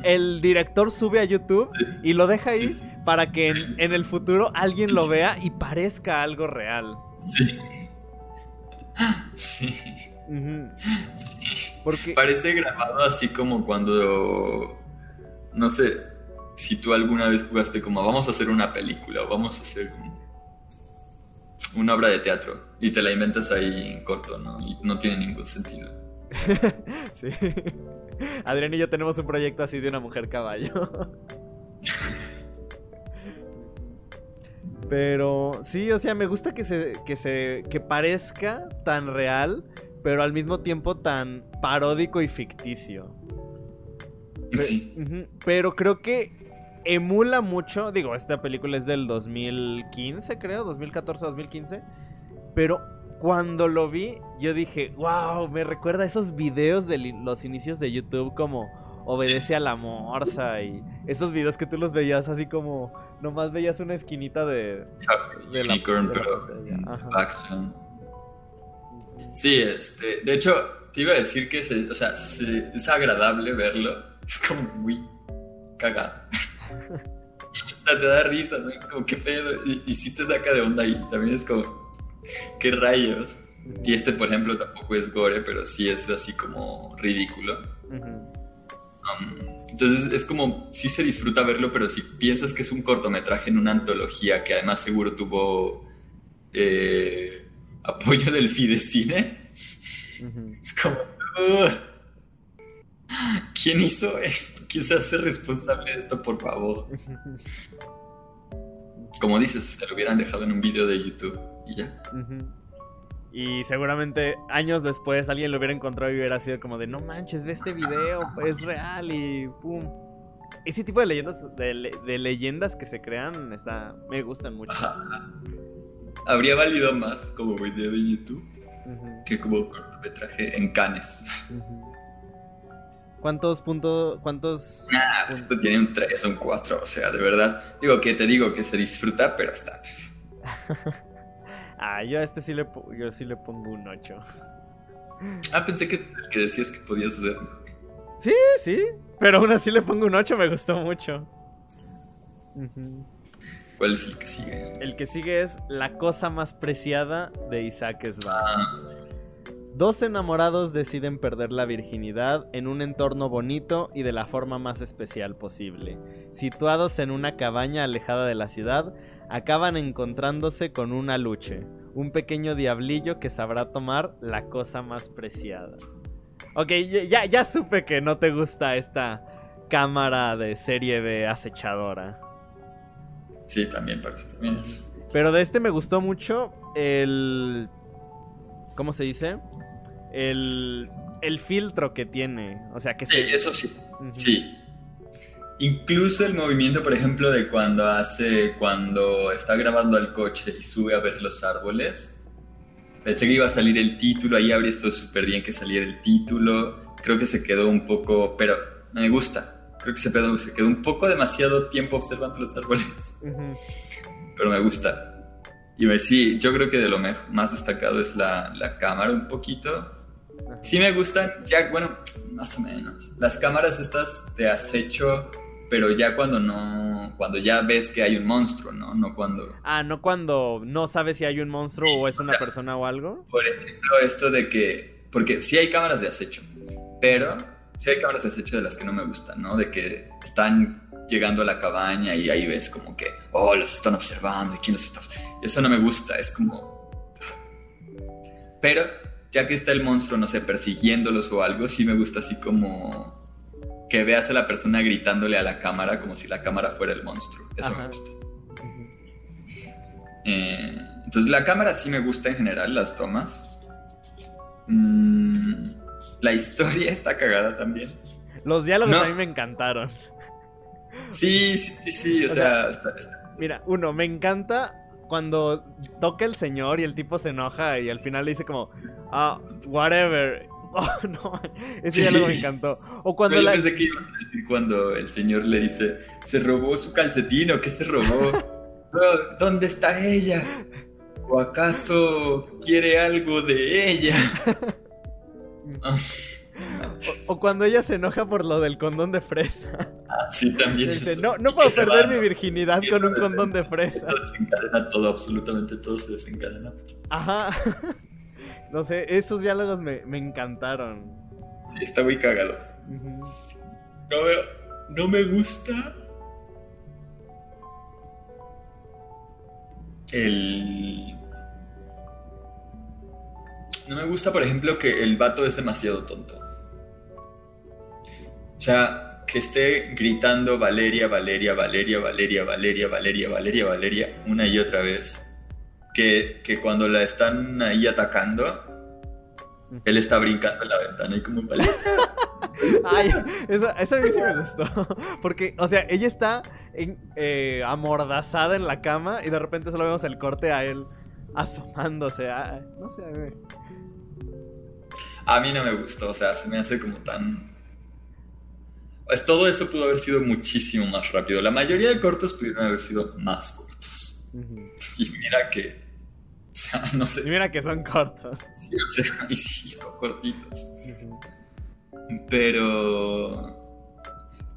el director sube a YouTube y lo deja ahí Sí, sí. para que en, en el futuro alguien lo vea y parezca algo real. Sí. Sí. Porque Parece grabado así como cuando. No sé si tú alguna vez jugaste como vamos a hacer una película o vamos a hacer un- una obra de teatro y te la inventas ahí en corto, ¿no? Y no tiene ningún sentido. Sí. Adrián y yo tenemos un proyecto así de una mujer caballo. Pero sí, o sea, me gusta que se, que se. que parezca tan real, pero al mismo tiempo tan paródico y ficticio. Sí. Ujú, Pero creo que emula mucho. Digo, esta película es del 2015, creo, 2014, 2015. Pero cuando lo vi, yo dije, wow, me recuerda a esos videos de los inicios de YouTube como Obedece a la Morsa y esos videos que tú los veías así como nomás veías una esquinita de... de la- Unicorn, de la pero action. Sí, este, de hecho, te iba a decir que se, o sea, se- es agradable verlo. Es como muy cagado. Te da risa, ¿no? Es como, ¿qué pedo? Y, y sí te saca de onda y también es como, ¿qué rayos? Y este, por ejemplo, tampoco es gore, pero sí es así como ridículo. Um, entonces es como, sí se disfruta verlo, pero si piensas que es un cortometraje en una antología que además seguro tuvo eh, apoyo del Fidecine, es como, "Ugh, ¿quién hizo esto? ¿Quién se hace responsable de esto, por favor? Como dices, se lo hubieran dejado en un video de YouTube y ya. Ujú. Y seguramente años después alguien lo hubiera encontrado y hubiera sido como de no manches, ve este video, es real y pum. Ese tipo de leyendas, de, le- de leyendas que se crean, está, me gustan mucho. Ajá. Habría valido más como video de YouTube que como cortometraje en Cannes. ujú. ¿Cuántos puntos, cuántos? Ah, pun- esto tiene un 3, un 4, o sea, de verdad. Digo que te digo que se disfruta, pero está. Ah, yo a este sí le, yo sí le pongo un 8. Ah, pensé que el que decías que podías hacer. Sí, sí, pero aún así le pongo un 8, me gustó mucho. ¿Cuál es el que sigue? El que sigue es La cosa más preciada de Isaac Svan. Ah, Dos enamorados deciden perder la virginidad en un entorno bonito y de la forma más especial posible. Situados en una cabaña alejada de la ciudad, acaban encontrándose con una luche, un pequeño diablillo que sabrá tomar la cosa más preciada. Ok, ya- ya, supe que no te gusta esta cámara de serie de acechadora. sí, también parece también eso. Pero de este me gustó mucho el. ¿Cómo se dice? El. El filtro que tiene. O sea, que Sí, se. eso sí. Sí. Incluso el movimiento, por ejemplo, de cuando hace, cuando está grabando al coche y sube a ver los árboles. Pensé que iba a salir el título, ahí habría estado súper bien que saliera el título. Creo que se quedó un poco, pero me gusta. Creo que se quedó, se quedó un poco demasiado tiempo observando los árboles, pero me gusta. Y me- sí, yo creo que de lo más destacado es la, la cámara un poquito. Sí me gustan, ya, bueno, más o menos. Las cámaras estas de acecho, pero ya cuando no, cuando ya ves que hay un monstruo, ¿no? No cuando... Ah, no cuando no sabes si hay un monstruo o es una o sea- persona o algo. Por ejemplo, esto de que, porque sí hay cámaras de acecho, pero sí hay cámaras de acecho de las que no me gustan, ¿no? De que están llegando a la cabaña y ahí ves como que, oh, los están observando y quién los está... Eso no me gusta, es como... Pero ya que está el monstruo, no sé, persiguiéndolos o algo, sí me gusta así como que veas a la persona gritándole a la cámara como si la cámara fuera el monstruo. Eso Ajá. me gusta. Eh, entonces la cámara sí me gusta en general, las tomas. Mm, la historia está cagada también. Los diálogos No. a mí me encantaron. Sí, sí, sí, sí, o, O sea, está- está- Mira, uno, me encanta cuando toca el señor y el tipo se enoja y al final le dice como, ah, whatever. Oh, no, ese Sí. diálogo me encantó. O cuando yo la... pensé que ibas a decir cuando el señor le dice, se robó su calcetín o qué se robó. Pero, ¿Dónde está ella? ¿O acaso quiere algo de ella? O, o cuando ella se enoja por lo del condón de fresa. Ah, sí, también. Dice, eso. no, no puedo se perder va, mi virginidad con un condón de fresa. Eso desencadena todo, absolutamente todo se desencadena. Ajá. No sé, esos diálogos me, me encantaron. Sí, está muy cagado. No me, no me gusta. El. No me gusta, por ejemplo, que el vato es demasiado tonto. O sea, que esté gritando Valeria, Valeria, Valeria, Valeria, Valeria, Valeria, Valeria, Valeria, una y otra vez. Que, que cuando la están ahí atacando, él está brincando en la ventana y como Valeria. Ay, eso, eso a mí sí me gustó. Porque, o sea, ella está en- eh, amordazada en la cama y de repente solo vemos el corte a él asomándose. a- no sé, a mí A mí no me gustó, o sea, se me hace como tan... Pues todo eso pudo haber sido muchísimo más rápido. La mayoría de cortos pudieron haber sido más cortos. Y mira que... O sea, no Y sé. mira que son cortos. Sí, o sea, y sí, son cortitos. Pero...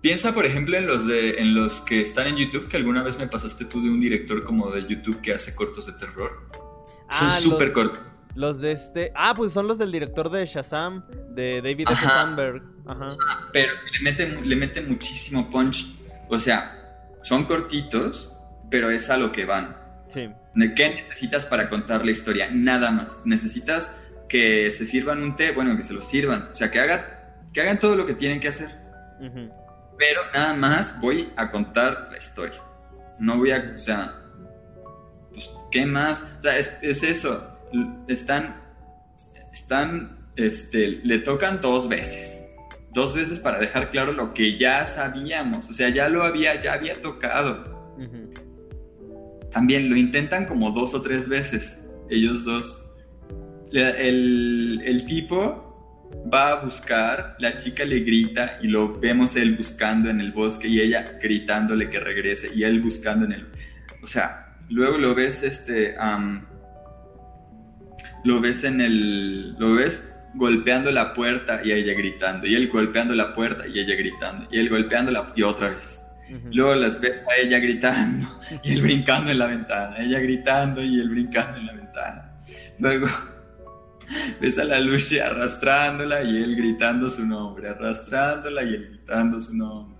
Piensa, por ejemplo, en los, de, en los que están en YouTube, que alguna vez me pasaste tú de un director como de YouTube que hace cortos de terror. Son Ah, súper cortos. Los de este. Ah, pues son los del director de Shazam, de David F. Sandberg. Ajá. pero le mete, le mete muchísimo punch. O sea, son cortitos, pero es a lo que van. Sí. ¿De ¿Qué necesitas para contar la historia? Nada más. Necesitas que se sirvan un té, bueno, que se lo sirvan. O sea, que, haga, que hagan todo lo que tienen que hacer. Ujú. Pero nada más voy a contar la historia. No voy a, o sea, pues, ¿qué más? O sea, es, es eso. Están, están, este, le tocan dos veces. Dos veces para dejar claro lo que ya sabíamos. O sea, ya lo había, ya había tocado. Ujú. También lo intentan como dos o tres veces, ellos dos. El, el tipo va a buscar, la chica le grita y lo vemos él buscando en el bosque y ella gritándole que regrese y él buscando en el... O sea, luego lo ves este... lo ves en el... Lo ves golpeando la puerta y ella gritando y él golpeando la puerta y ella gritando y él golpeando la... y otra vez. Luego las ves a ella gritando y él brincando en la ventana, ella gritando y él brincando en la ventana. Luego ves a la Lucy arrastrándola y él gritando su nombre, arrastrándola y él gritando su nombre.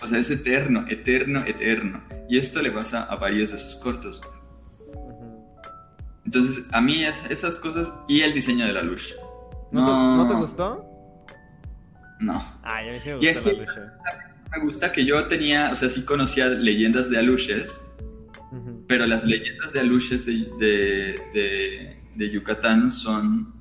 O sea, es eterno, eterno, eterno. Y esto le pasa a varios de sus cortos. Entonces, a mí es- esas cosas y el diseño de la Lucy. ¿No, te, ¿No te gustó? No. Ay, a mí sí me Y es gustó que- la lucha. Me gusta que yo tenía, o sea, sí conocía leyendas de Aluches, Ujú. Pero las leyendas de Aluches de, de, de- de Yucatán son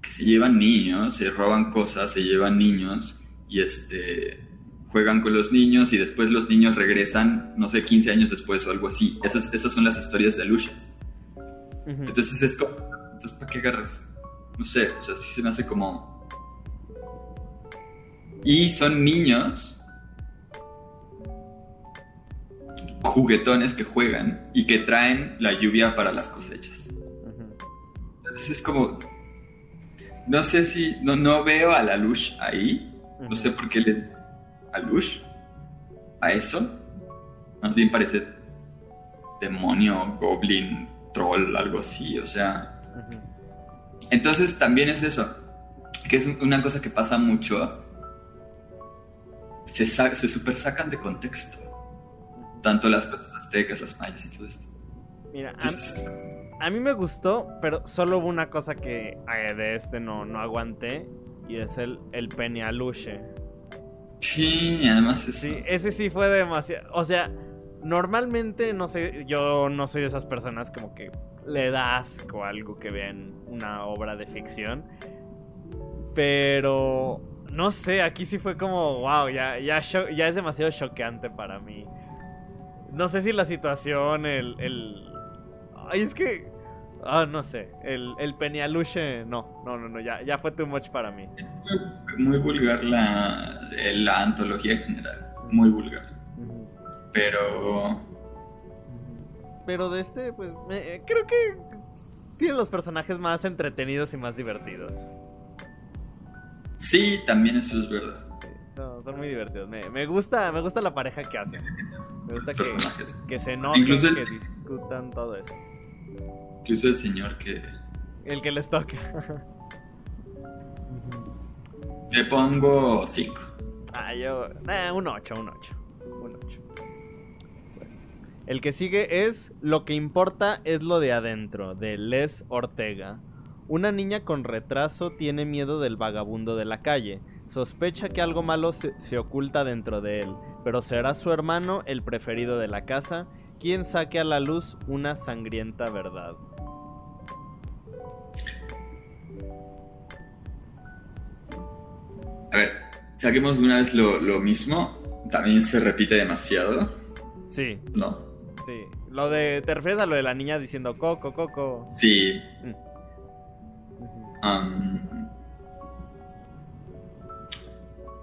que se llevan niños, se roban cosas, se llevan niños y este juegan con los niños y después los niños regresan, no sé, 15 años después o algo así. Esas, esas son las historias de Aluches. Ujú. Entonces es como, entonces ¿para qué agarras? No sé, o sea, sí se me hace como... Y son niños juguetones que juegan y que traen la lluvia para las cosechas. Entonces es como... No sé si... No, no veo a la luz ahí. No sé por qué le... A luz. A eso. Más bien parece demonio, goblin, troll, algo así. O sea... Entonces también es eso, que es una cosa que pasa mucho, se, se super sacan de contexto, tanto las cosas aztecas, las mayas y todo esto. Mira, a, Entonces, a mí me gustó, pero solo hubo una cosa que de este no, no aguanté. Y es el, el Peñaluche. sí, además eso. Sí, ese sí fue demasiado. O sea, normalmente no sé, yo no soy de esas personas como que le da asco algo que vean una obra de ficción. Pero no sé, aquí sí fue como, wow, ya, ya, ya es demasiado choqueante para mí. No sé si la situación, el. el... Ay, es que. Ah, no sé. El, el Peñaluche, no, no, no, no, ya, ya fue too much para mí. Muy vulgar la, la antología en general, muy vulgar. Pero. Pero de este, pues, me- eh, creo que tiene los personajes más entretenidos y más divertidos. Sí, también eso es verdad. No, son muy divertidos. Me, me gusta, me gusta la pareja que hacen. Me gusta que, que se Incluso el- que discutan todo eso. Incluso el señor que. El que les toca. Te pongo 5. ah, yo. eh, un 8, un 8. Un 8. El que sigue es Lo que importa es lo de adentro, de Les Ortega. Una niña con retraso tiene miedo del vagabundo de la calle. Sospecha que algo malo se, se oculta dentro de él, pero será su hermano el preferido de la casa quien saque a la luz una sangrienta verdad. A ver, saquemos de una vez lo, lo mismo. También se repite demasiado, Sí, ¿no? sí. Lo de. ¿Te refieres a lo de la niña diciendo coco, coco? Sí. Ujú.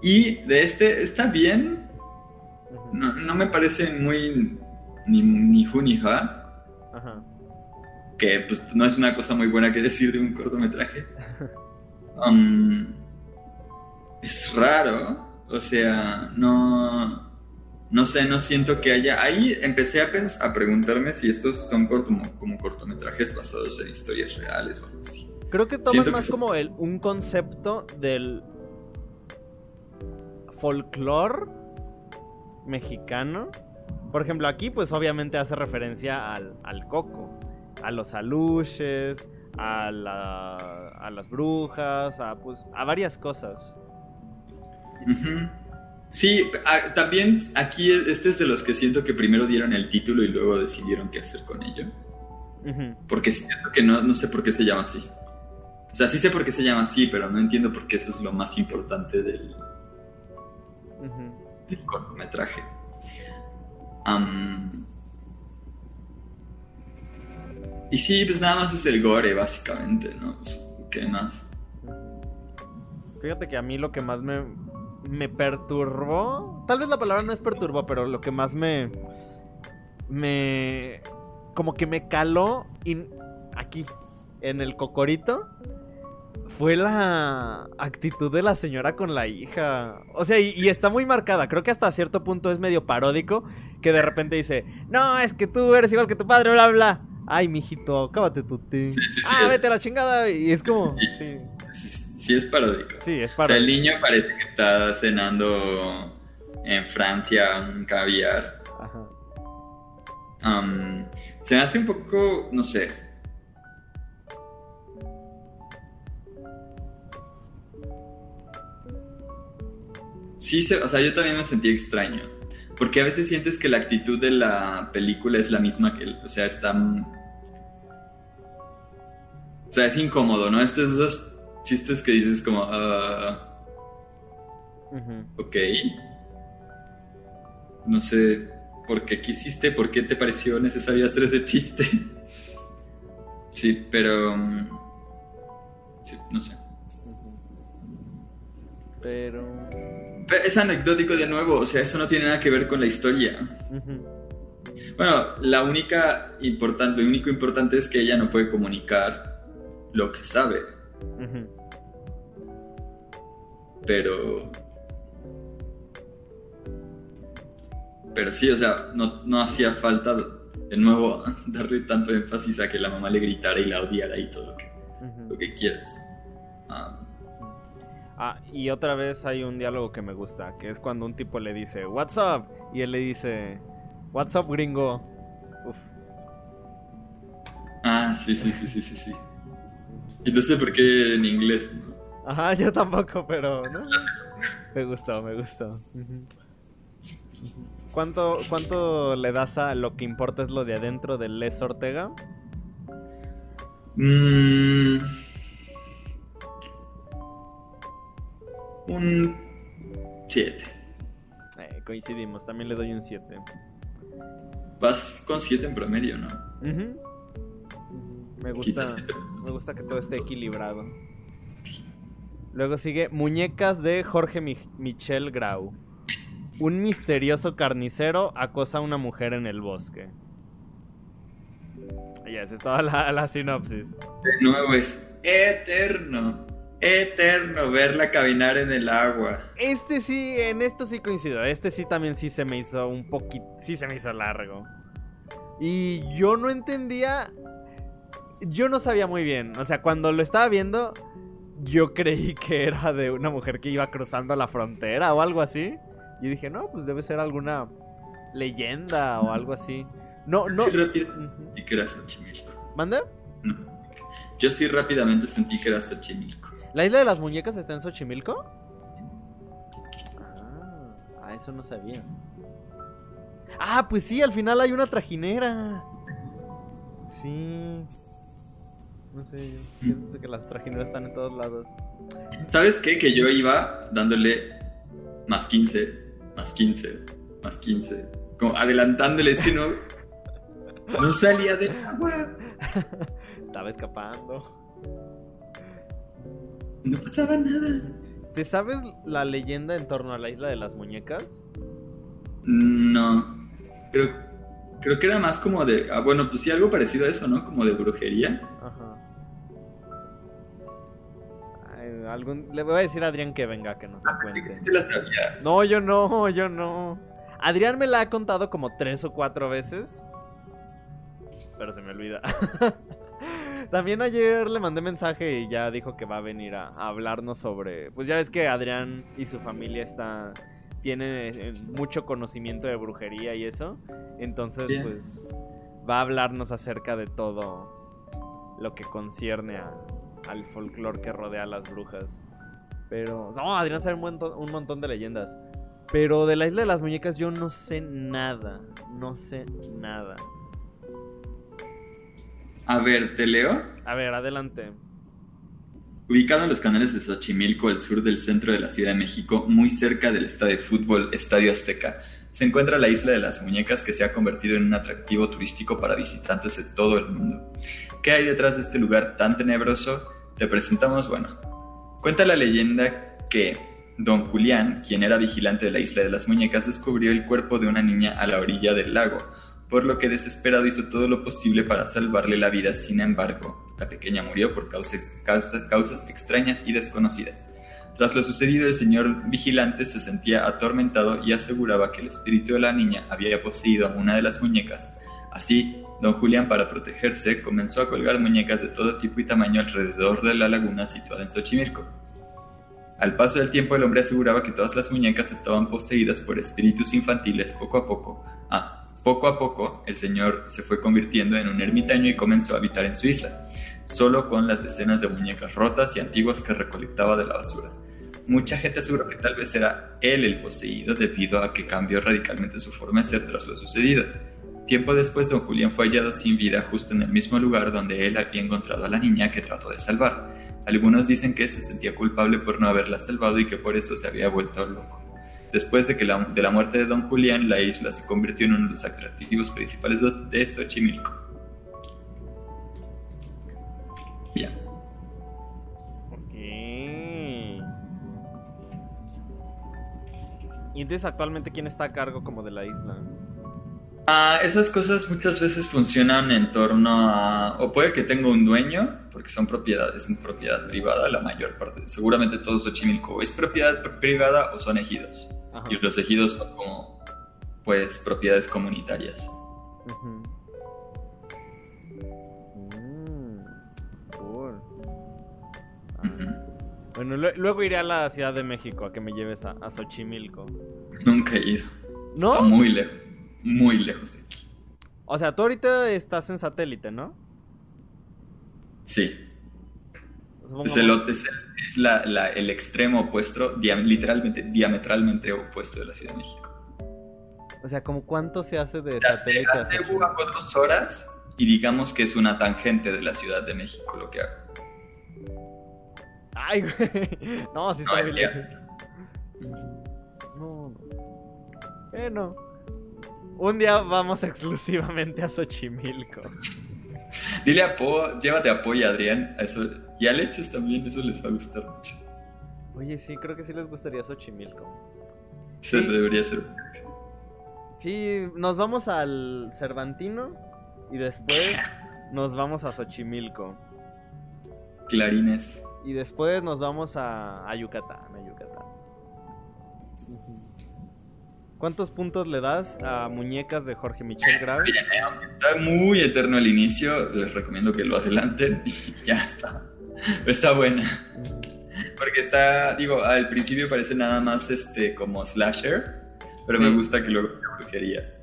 Y de este, está bien. No, no me parece muy ni, ni hu ni ha. Ajá. Que pues no es una cosa muy buena que decir de un cortometraje. Es raro. O sea, no. No sé, no siento que haya. Ahí empecé a, preguntarme si estos son corto- como cortometrajes basados en historias reales o algo así. Creo que toman que más como el, un concepto del folclore mexicano. Por ejemplo, aquí pues obviamente hace referencia al, al coco, a los aluches, a, la- a las brujas, a, pues, a varias cosas. Sí, a- también aquí este es de los que siento que primero dieron el título y luego decidieron qué hacer con ello. Porque siento que no, no sé por qué se llama así. O sea, sí sé por qué se llama así, pero no entiendo por qué eso es lo más importante del, del cortometraje. Y sí, pues nada más es el gore, básicamente, ¿no? ¿Qué más? Fíjate que a mí lo que más me, me perturbó, tal vez la palabra no es perturbó, pero lo que más me, me, como que me caló in- aquí, en el cocorito, fue la actitud de la señora con la hija. O sea, y, y está muy marcada, creo que hasta cierto punto es medio paródico, que de repente dice, no, es que tú eres igual que tu padre, bla, bla. Ay, mijito, cábate tu té. Sí, sí, sí, ah, es- vete a la chingada. Y es como, sí, sí, Sí, sí, sí es paródico. sí, es O sea, paródico. el niño parece que está cenando en Francia un caviar. Ajá. Se me hace un poco, no sé. Sí, se- o sea, yo también me sentí extraño. Porque a veces sientes que la actitud de la película es la misma que, o sea, está... O sea, es incómodo, ¿no? Estos esos chistes que dices como, Ujú. ok. No sé por qué quisiste, por qué te pareció necesario hacer ese chiste. Sí, pero... mm, Sí, no sé. Pero. Pero es anecdótico de nuevo, o sea, eso no tiene nada que ver con la historia. Bueno, la única importante, lo único importante es que ella no puede comunicar lo que sabe, pero... Pero sí, o sea, no, no hacía falta de nuevo darle tanto énfasis a que la mamá le gritara y la odiara y todo lo que, lo que quieras. Ah, Ah, y otra vez hay un diálogo que me gusta, que es cuando un tipo le dice, What's up? Y él le dice, What's up, gringo? Uf. ah, sí, sí, sí, sí, sí, sí. Y no sé por qué en inglés, ¿no? Ajá, yo tampoco, pero ¿no? me gustó, me gustó. ¿Cuánto, ¿Cuánto le das a lo que importa es lo de adentro de Les Ortega? Mm, un 7. Eh, coincidimos, también le doy un 7. Vas con 7 en promedio, ¿no? Me gusta, me gusta que todo esté equilibrado. Luego sigue Muñecas de Jorge Mi- Michel Grau. Un misterioso carnicero acosa a una mujer en el bosque. Ya, esa es toda la, la sinopsis. De nuevo es eterno, eterno verla caminar en el agua. Este sí, en esto sí coincido. Este sí también sí se me hizo un poquito. Sí se me hizo largo. Y yo no entendía. Yo no sabía muy bien. O sea, cuando lo estaba viendo, yo creí que era de una mujer que iba cruzando la frontera o algo así. Y dije, no, pues debe ser alguna leyenda o algo así. No, no. Sí, rápidamente sentí que era Xochimilco. ¿Mande? No. Yo sí rápidamente sentí que era Xochimilco. ¿La isla de las muñecas está en Xochimilco? Ah, ah, eso no sabía. Ah, pues sí, al final hay una trajinera. Sí. No sé, yo pienso que las trajineras están en todos lados. ¿Sabes qué? Que yo iba dándole más 15, más 15, más 15. Como adelantándole, es que no. No salía del agua. Estaba escapando. No pasaba nada. ¿Te sabes la leyenda en torno a la isla de las muñecas? No. Creo, creo que era más como de. Ah, bueno, pues sí, algo parecido a eso, ¿no? Como de brujería. Ajá. Ay, algún... Le voy a decir a Adrián que venga, que nos Ah, cuente. sí te la sabías. No, yo no, yo no. Adrián me la ha contado como tres o cuatro veces. Pero se me olvida. También ayer le mandé mensaje y ya dijo que va a venir a, a hablarnos sobre. Pues ya ves que Adrián y su familia está. Tienen eh, mucho conocimiento de brujería y eso. Entonces, Bien. pues. Va a hablarnos acerca de todo lo que concierne a- al folclore que rodea a las brujas. Pero. No, Adrián sabe un montón, un montón de leyendas. Pero de la isla de las muñecas yo no sé nada. No sé nada. A ver, ¿te leo? A ver, adelante. Ubicado en los canales de Xochimilco, al sur del centro de la Ciudad de México, muy cerca del estadio de fútbol Estadio Azteca, se encuentra la isla de las muñecas que se ha convertido en un atractivo turístico para visitantes de todo el mundo. ¿Qué hay detrás de este lugar tan tenebroso? Te presentamos, bueno, cuenta la leyenda que don Julián, quien era vigilante de la isla de las muñecas, descubrió el cuerpo de una niña a la orilla del lago, por lo que desesperado hizo todo lo posible para salvarle la vida. Sin embargo, la pequeña murió por causas, causas, causas extrañas y desconocidas. Tras lo sucedido, el señor vigilante se sentía atormentado y aseguraba que el espíritu de la niña había poseído una de las muñecas. Así, don Julián, para protegerse, comenzó a colgar muñecas de todo tipo y tamaño alrededor de la laguna situada en Xochimilco. Al paso del tiempo, el hombre aseguraba que todas las muñecas estaban poseídas por espíritus infantiles poco a poco. Ah, poco a poco, el señor se fue convirtiendo en un ermitaño y comenzó a habitar en su isla, solo con las decenas de muñecas rotas y antiguas que recolectaba de la basura. Mucha gente aseguró que tal vez era él el poseído debido a que cambió radicalmente su forma de ser tras lo sucedido. Tiempo después, don Julián fue hallado sin vida justo en el mismo lugar donde él había encontrado a la niña que trató de salvar. Algunos dicen que se sentía culpable por no haberla salvado y que por eso se había vuelto loco. Después de, que la, de la muerte de don Julián, la isla se convirtió en uno de los atractivos principales de Xochimilco. Bien. Ok. Y entonces actualmente quién está a cargo como de la isla? Ah, esas cosas muchas veces funcionan en torno a... O puede que tenga un dueño, porque son propiedades, es propiedad privada la mayor parte. Seguramente todo Xochimilco es propiedad pr- privada o son ejidos. Ajá. Y los ejidos son como, pues, propiedades comunitarias. Mm, cool. Ah. Ujú. Bueno, lue- luego iré a la Ciudad de México a que me lleves a, a Xochimilco. Nunca he ido. Está ¿No? muy lejos. Muy lejos de aquí. O sea, tú ahorita estás en satélite, ¿no? Sí. Supongo- Es, el, es, el- es la- la- el extremo opuesto, literalmente, diametralmente opuesto de la Ciudad de México. O sea, ¿como cuánto se hace de O sea, se satélite a hace hago dos horas y digamos que es una tangente de la Ciudad de México lo que hago. Ay, güey. No, sí No, está lejos. No, no. Bueno. Un día vamos exclusivamente a Xochimilco. Dile a Po, llévate a Po y a Adrián, a eso, y a Leches también, eso les va a gustar mucho. Oye, sí, creo que sí les gustaría Xochimilco. Eso Sí. debería ser. Sí, nos vamos al Cervantino y después nos vamos a Xochimilco. Clarines. Y después nos vamos a, a Yucatán, a Yucatán. ¿Cuántos puntos le das a muñecas de Jorge Michel Grave? Eh, Está muy eterno al inicio, les recomiendo que lo adelanten y ya está. Está buena. Porque está, digo, al principio parece nada más este como slasher, pero Sí. me gusta que luego sea brujería.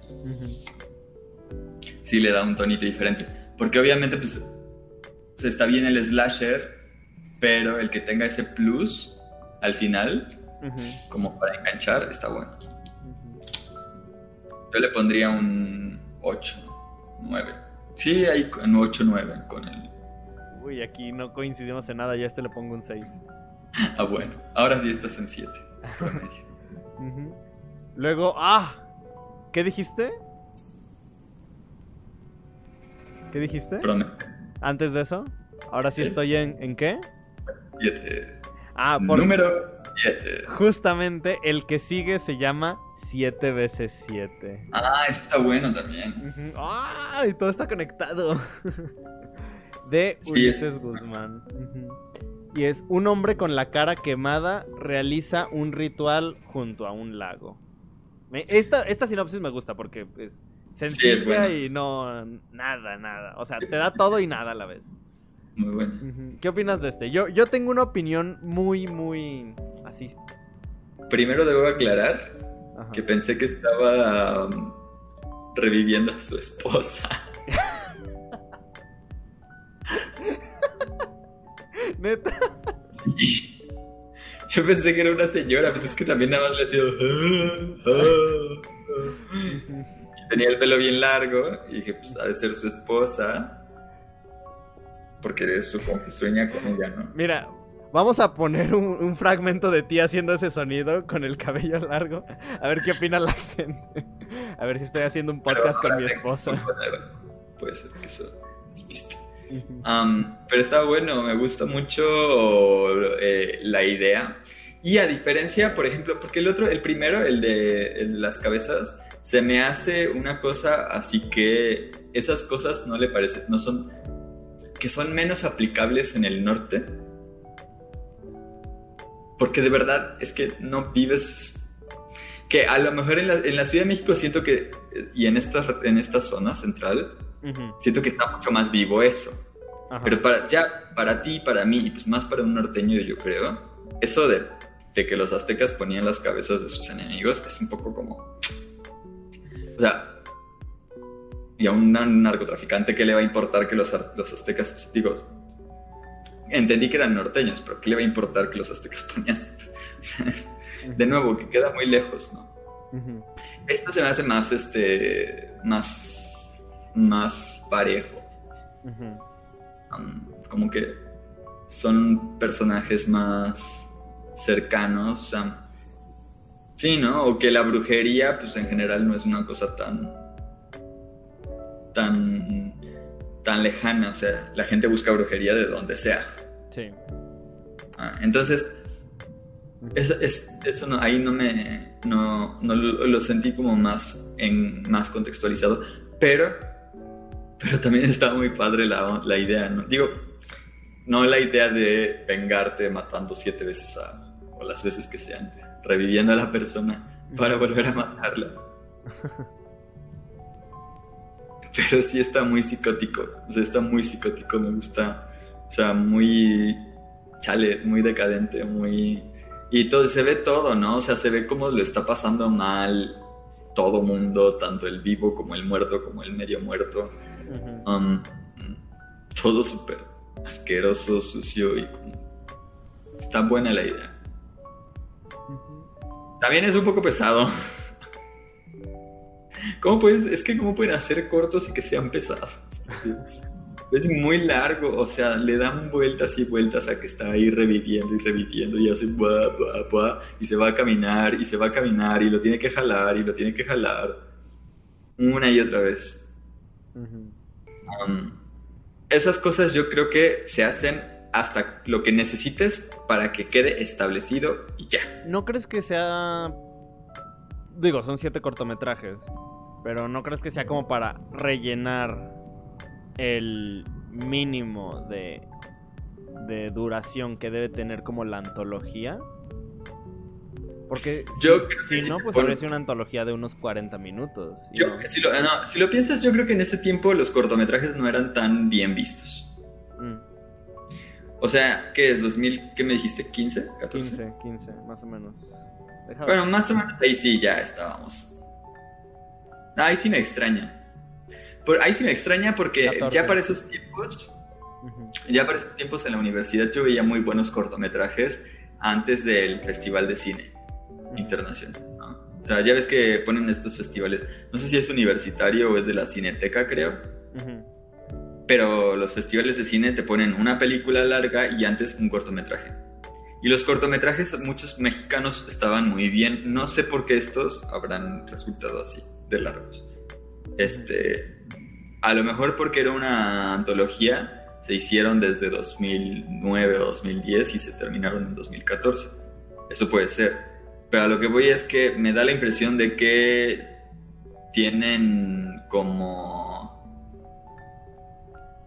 Sí le da un tonito diferente. Porque obviamente, pues, está bien el slasher, pero el que tenga ese plus al final, como para enganchar, está bueno. Yo le pondría un 8, 9. Sí, ahí en 8, 9 con el... Uy, aquí no coincidimos en nada, ya este le pongo un 6. Ah, bueno. Ahora sí estás en 7. Promedio. Ujú. Luego, ah, ¿qué dijiste? ¿Qué dijiste? Promedio. Antes de eso, ahora sí Sí. estoy en, ¿en qué? 7. Ah, por Número 7. justamente el que sigue se llama 7 veces 7. Ah, ese está bueno también. ¡Ah! Y todo está conectado. De Sí, Ulises Guzmán. Ujú. Y es un hombre con la cara quemada realiza un ritual junto a un lago. Me- esta, esta sinopsis me gusta porque es sencilla y no nada, nada. O sea, te da todo y nada a la vez. Muy bueno. ¿Qué opinas de este? Yo, yo tengo una opinión muy, muy así. Primero debo aclarar Ajá. que pensé que estaba um, reviviendo a su esposa. Neta. Sí. Yo pensé que era una señora, pues es que también nada más le hacía. "Ah, ah, ah". Y Tenía el pelo bien largo y dije, pues ha de ser su esposa. Porque supongo que sueña con ella, ¿no? Mira, vamos a poner un, un fragmento de ti haciendo ese sonido con el cabello largo. A ver qué opina la gente. A ver si estoy haciendo un podcast con mi esposa. Puede ser que eso despiste. Ujú. Am, pero está bueno, me gusta mucho eh, la idea. Y a diferencia, por ejemplo, porque el otro, el primero, el de, el de las cabezas, se me hace una cosa así que esas cosas no le parecen, no son, que son menos aplicables en el norte. Porque de verdad es que no vives, que a lo mejor en la, en la Ciudad de México siento que, y en esta, en esta zona central, Ujú. siento que está mucho más vivo eso. Ajá. Pero para, ya, para ti, para mí, y pues más para un norteño, yo creo, eso de, de que los aztecas ponían las cabezas de sus enemigos es un poco como. O sea. Y a un narcotraficante, ¿qué le va a importar que los, los aztecas. Digo. Entendí que eran norteños, pero ¿qué le va a importar que los aztecas sea, de nuevo, que queda muy lejos, ¿no? Esto se me hace más, este. Más. Más parejo. Um, como que son personajes más cercanos, o sea, sí, ¿no? O que la brujería, pues en general no es una cosa tan, tan, tan lejana, o sea, la gente busca brujería de donde sea. Sí. Ah, entonces, eso, es, eso no, ahí no me, no, no lo, lo sentí como más, en, más contextualizado, pero, pero también está muy padre la, la idea, ¿no? Digo, no la idea de vengarte matando siete veces a, o las veces que sean, reviviendo a la persona para volver a matarla. Pero sí está muy psicótico, o sea, está muy psicótico, me gusta, o sea, muy chale, muy decadente, muy... Y todo, se ve todo, ¿no? O sea, se ve cómo lo está pasando mal todo mundo, tanto el vivo como el muerto, como el medio muerto. Um, todo súper asqueroso, sucio y como... Está buena la idea. También es un poco pesado. ¿Cómo puedes? Es que cómo pueden hacer cortos y que sean pesados. Es muy largo, o sea, le dan vueltas y vueltas a que está ahí reviviendo y reviviendo y hace buah, buah, buah, y se va a caminar y se va a caminar y lo tiene que jalar y lo tiene que jalar una y otra vez. Ujú. Um, esas cosas yo creo que se hacen hasta lo que necesites para que quede establecido y ya. ¿No crees que sea digo, son siete cortometrajes. Pero no crees que sea como para rellenar el mínimo de, de duración que debe tener como la antología. Porque Yo si, creo que si sí, no, pues habría sido una antología de unos 40 minutos. Yo, no. si, lo, no, si lo piensas, yo creo que en ese tiempo los cortometrajes no eran tan bien vistos. Mm, O sea, ¿qué es? ¿2000? ¿Qué me dijiste? ¿15? ¿14? 15, 15, más o menos. Bueno, más o menos ahí sí ya estábamos. Ahí sí me extraña. Por, ahí sí me extraña porque 14. ya para esos tiempos, Ujú. ya para esos tiempos en la universidad yo veía muy buenos cortometrajes antes del Festival de Cine Internacional. ¿no? O sea, ya ves que ponen estos festivales, no sé si es universitario o es de la Cineteca, creo. Pero los festivales de cine te ponen una película larga y antes un cortometraje. Y los cortometrajes, muchos mexicanos estaban muy bien. No sé por qué estos habrán resultado así, de largos. Este, a lo mejor porque era una antología, se hicieron desde 2009 o 2010 y se terminaron en 2014. Eso puede ser. Pero a lo que voy es que me da la impresión de que tienen como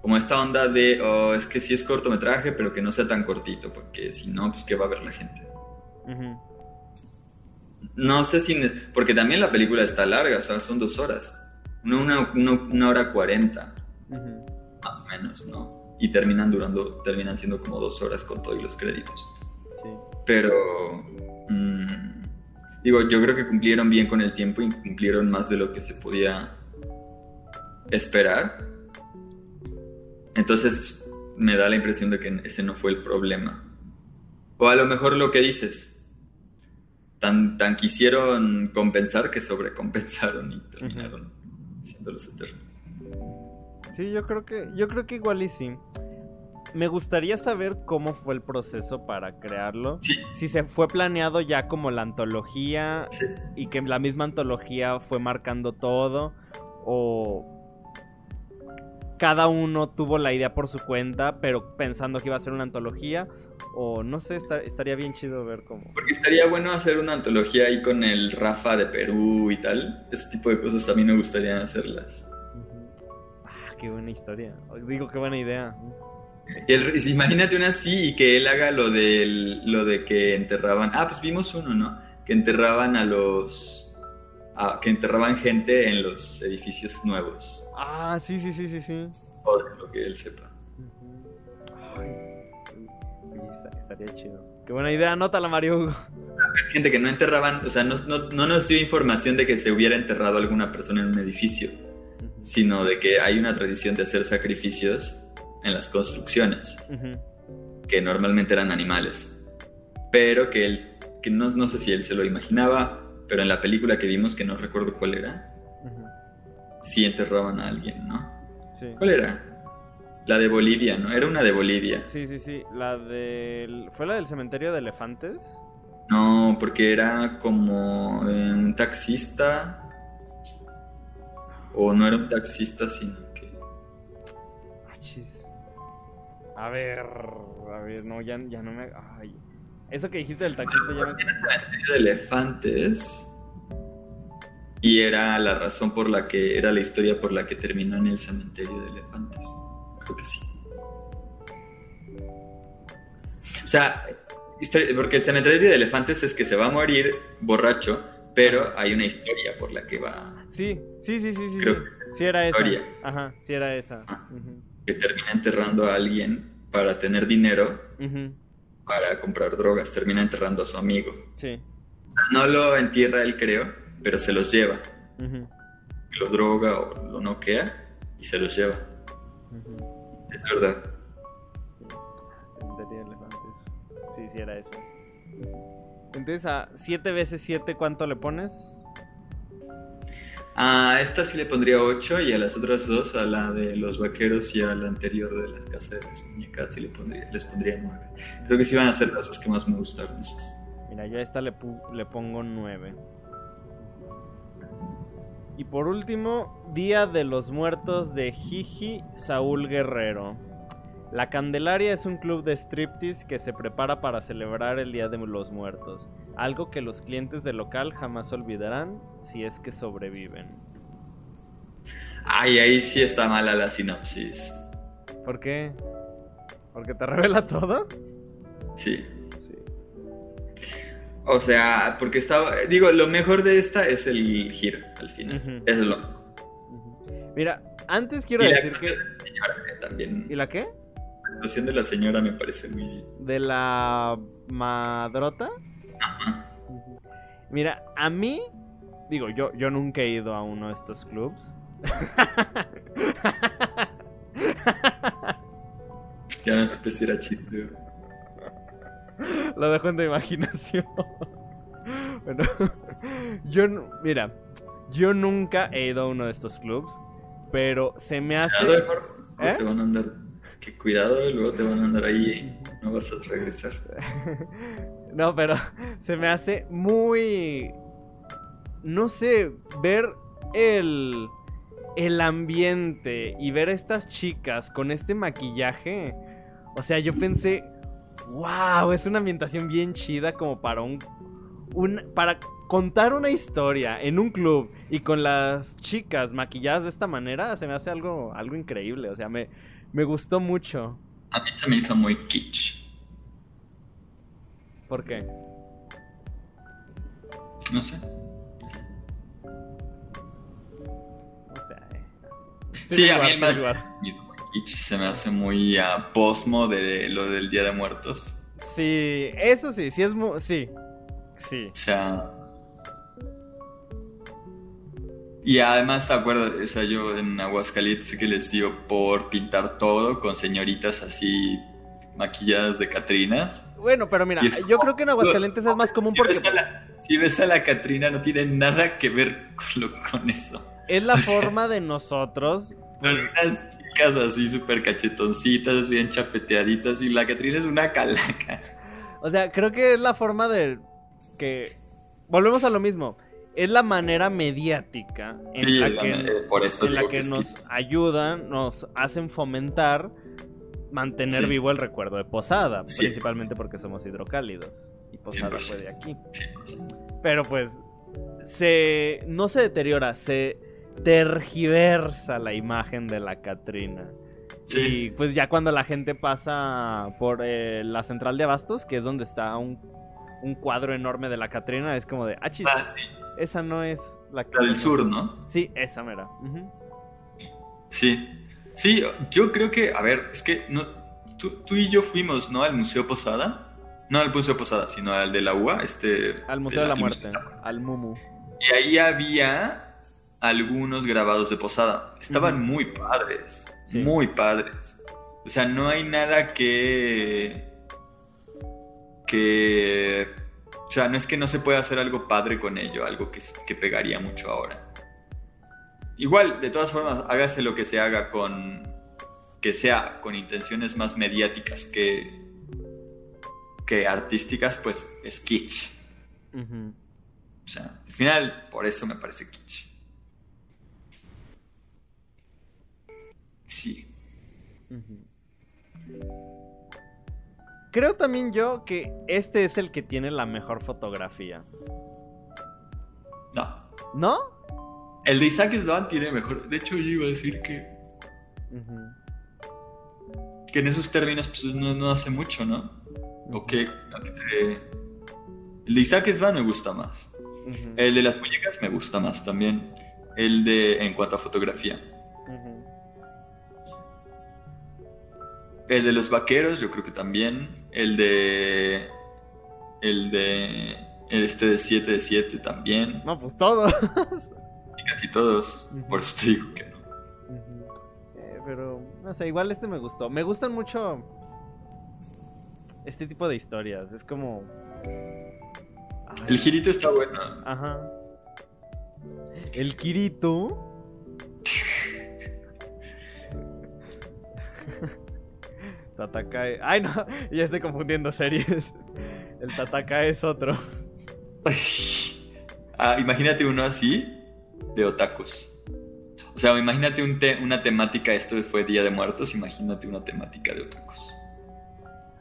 como esta onda de, oh, es que sí es cortometraje, pero que no sea tan cortito, porque si no, pues qué va a ver la gente. No sé si, porque también la película está larga, o sea, son dos horas, una, una, una, una hora cuarenta, más o menos, ¿no? Y terminan durando, terminan siendo como dos horas con todos los créditos. Sí. Pero, mm, digo, yo creo que cumplieron bien con el tiempo y cumplieron más de lo que se podía esperar. Entonces, me da la impresión de que ese no fue el problema. O a lo mejor lo que dices, tan, tan quisieron compensar que sobrecompensaron y terminaron haciéndolos eternos. Sí, yo creo que yo creo que igual y sí. Me gustaría saber cómo fue el proceso para crearlo. Sí, Si se fue planeado ya como la antología sí. y que la misma antología fue marcando todo o cada uno tuvo la idea por su cuenta, pero pensando que iba a ser una antología o no sé, esta- estaría bien chido ver cómo. Porque estaría bueno hacer una antología ahí con el Rafa de Perú y tal. Ese tipo de cosas a mí me gustaría hacerlas. Ah, qué buena historia. Digo, qué buena idea. Y el- imagínate una así y que él haga lo, del, lo de que enterraban. Ah, pues vimos uno, ¿no? Que enterraban a los. a- que enterraban gente en los edificios nuevos. Ah, sí, sí, sí, sí, sí. De lo que él sepa. Ay, estaría chido. Qué buena idea, anótala, Mario Hugo. Gente que no enterraban, o sea, no, no- no nos dio información de que se hubiera enterrado alguna persona en un edificio, sino de que hay una tradición de hacer sacrificios en las construcciones. Que normalmente eran animales, pero que él, que no, no sé si él se lo imaginaba, pero en la película que vimos, que no recuerdo cuál era. Sí enterraban a alguien, ¿no? Sí. ¿Cuál era? La de Bolivia, ¿no? Era una de Bolivia. Sí, sí, sí. La del. ¿Fue la del cementerio de elefantes? No, porque era como eh, un taxista, o no era un taxista, sino que... Ay, chis. A ver. A ver, no, ya, ya no me. Ay. Eso que dijiste del taxista ya me. cementerio de elefantes. Y era la razón por la que era la historia por la que terminó en el cementerio de elefantes. Creo que sí. O sea, porque el cementerio de elefantes es que se va a morir borracho, pero hay una historia por la que va, Sí, sí, sí, sí, sí. Creo sí. Sí, era esa. Historia. Ajá, sí, era esa. Que termina enterrando a alguien para tener dinero para comprar drogas, termina enterrando a su amigo. Sí. O sea, no lo entierra él, creo, pero se los lleva. ujú, Lo droga o lo noquea y se los lleva. ujú. Es verdad. Elefantes. Sí, sí, era esa. Entonces, a 7 veces 7, ¿cuánto le pones? A esta sí le pondría 8 y a las otras dos, a la de los vaqueros y a la anterior de las casas de las muñecas, sí le pondría, les pondría 9. Creo que sí van a ser las dos que más me gustaron esas. Mira, yo a esta le, le pongo 9. Y por último, Día de los Muertos de Jiji Saúl Guerrero. La Candelaria es un club de striptease que se prepara para celebrar el Día de los Muertos. Algo que los clientes del local jamás olvidarán si es que sobreviven. Ay, ahí sí está mala la sinopsis. ¿Por qué? ¿Porque te revela todo? Sí. O sea, porque estaba. Digo, lo mejor de esta es el giro al final. Es lo. Mira, antes quiero y la decir actuación que... de la señora también. ¿Y la qué? La actuación de la señora me parece muy. ¿De la madrota? Ujú. Mira, a mí... Digo, yo, yo nunca he ido a uno de estos clubs. Ya no supe si era chiste. Lo dejo en tu imaginación. bueno, yo, mira, yo nunca he ido a uno de estos clubs, pero se me hace... Cuidado, ¿Eh? te van a andar. Que cuidado, luego te van a andar ahí y no vas a regresar. No, pero se me hace muy. No sé, ver el. El ambiente y ver a estas chicas con este maquillaje. O sea, yo pensé. ¡Wow! Es una ambientación bien chida como para un. un para contar una historia en un club y con las chicas maquilladas de esta manera. Se me hace algo, algo increíble. O sea, me, me gustó mucho. A mí se me hizo muy kitsch. ¿Por qué? No sé. O sea. eh. Sí, me a mí el mismo se me hace muy a posmo de lo del Día de Muertos. Sí, eso sí, sí es muy... Sí, sí. O sea. Y además, te acuerdas, o sea, yo en Aguascalientes que les dio por pintar todo con señoritas así maquilladas de Catrinas. Bueno, pero mira, yo creo que en Aguascalientes es más común Si porque ves a la, si ves a la Catrina, no tiene nada que ver con, lo- con eso. es la forma de nosotros. Son unas chicas así súper cachetoncitas, bien chapeteaditas, y la Catrina es una calaca. O sea, creo que es la forma de que... Volvemos a lo mismo. Es la manera mediática en Sí, la que, manera- por eso en la que nos ayudan, nos hacen fomentar, mantener Sí. vivo el recuerdo de Posada. Sí. Principalmente porque somos hidrocálidos. Y Posada 100%. fue de aquí. Pero pues se no se deteriora, se tergiversa la imagen de la Catrina. Sí. Y pues ya cuando la gente pasa por eh, la central de abastos, que es donde está un, un cuadro enorme de la Catrina, es como de, ah, chis, Ah, sí, esa no es la la del sur, ¿no? Sí, esa mera. Sí. Sí, yo creo que, a ver, es que no, tú, tú y yo fuimos, ¿no? Al Museo Posada. No al Museo Posada, sino al de la UA, este... Al Museo de la Muerte, de la- al Mumu. Y ahí había algunos grabados de Posada. Estaban muy padres. Sí. Muy padres. O sea, no hay nada que. que. O sea, no es que no se pueda hacer algo padre con ello, algo que, que pegaría mucho ahora. Igual, de todas formas, hágase lo que se haga con. que sea con intenciones más mediáticas que. que artísticas, pues es kitsch. O sea, al final, por eso me parece kitsch. Sí. Creo también yo que este es el que tiene la mejor fotografía. No. ¿No? El de Isaac Svan tiene mejor. De hecho, yo iba a decir que, que en esos términos pues, no, no hace mucho, ¿no? O que, a que te- El de Isaac Svan me gusta más. El de las muñecas me gusta más también. El de. en cuanto a fotografía. El de los vaqueros, yo creo que también. El de. El de. Este de 7 de 7 también. No, pues todo. Y casi todos. Por eso te digo que no. Eh, pero, no sé, igual este me gustó. Me gustan mucho este tipo de historias. Es como... Ay, El girito está bueno. Ajá. El Kirito. Tatakae. Ay, no, ya estoy confundiendo series. El Tatakae es otro. Ah, imagínate uno así de otakus. O sea, imagínate un te- una temática, esto fue Día de Muertos, imagínate una temática de otakus.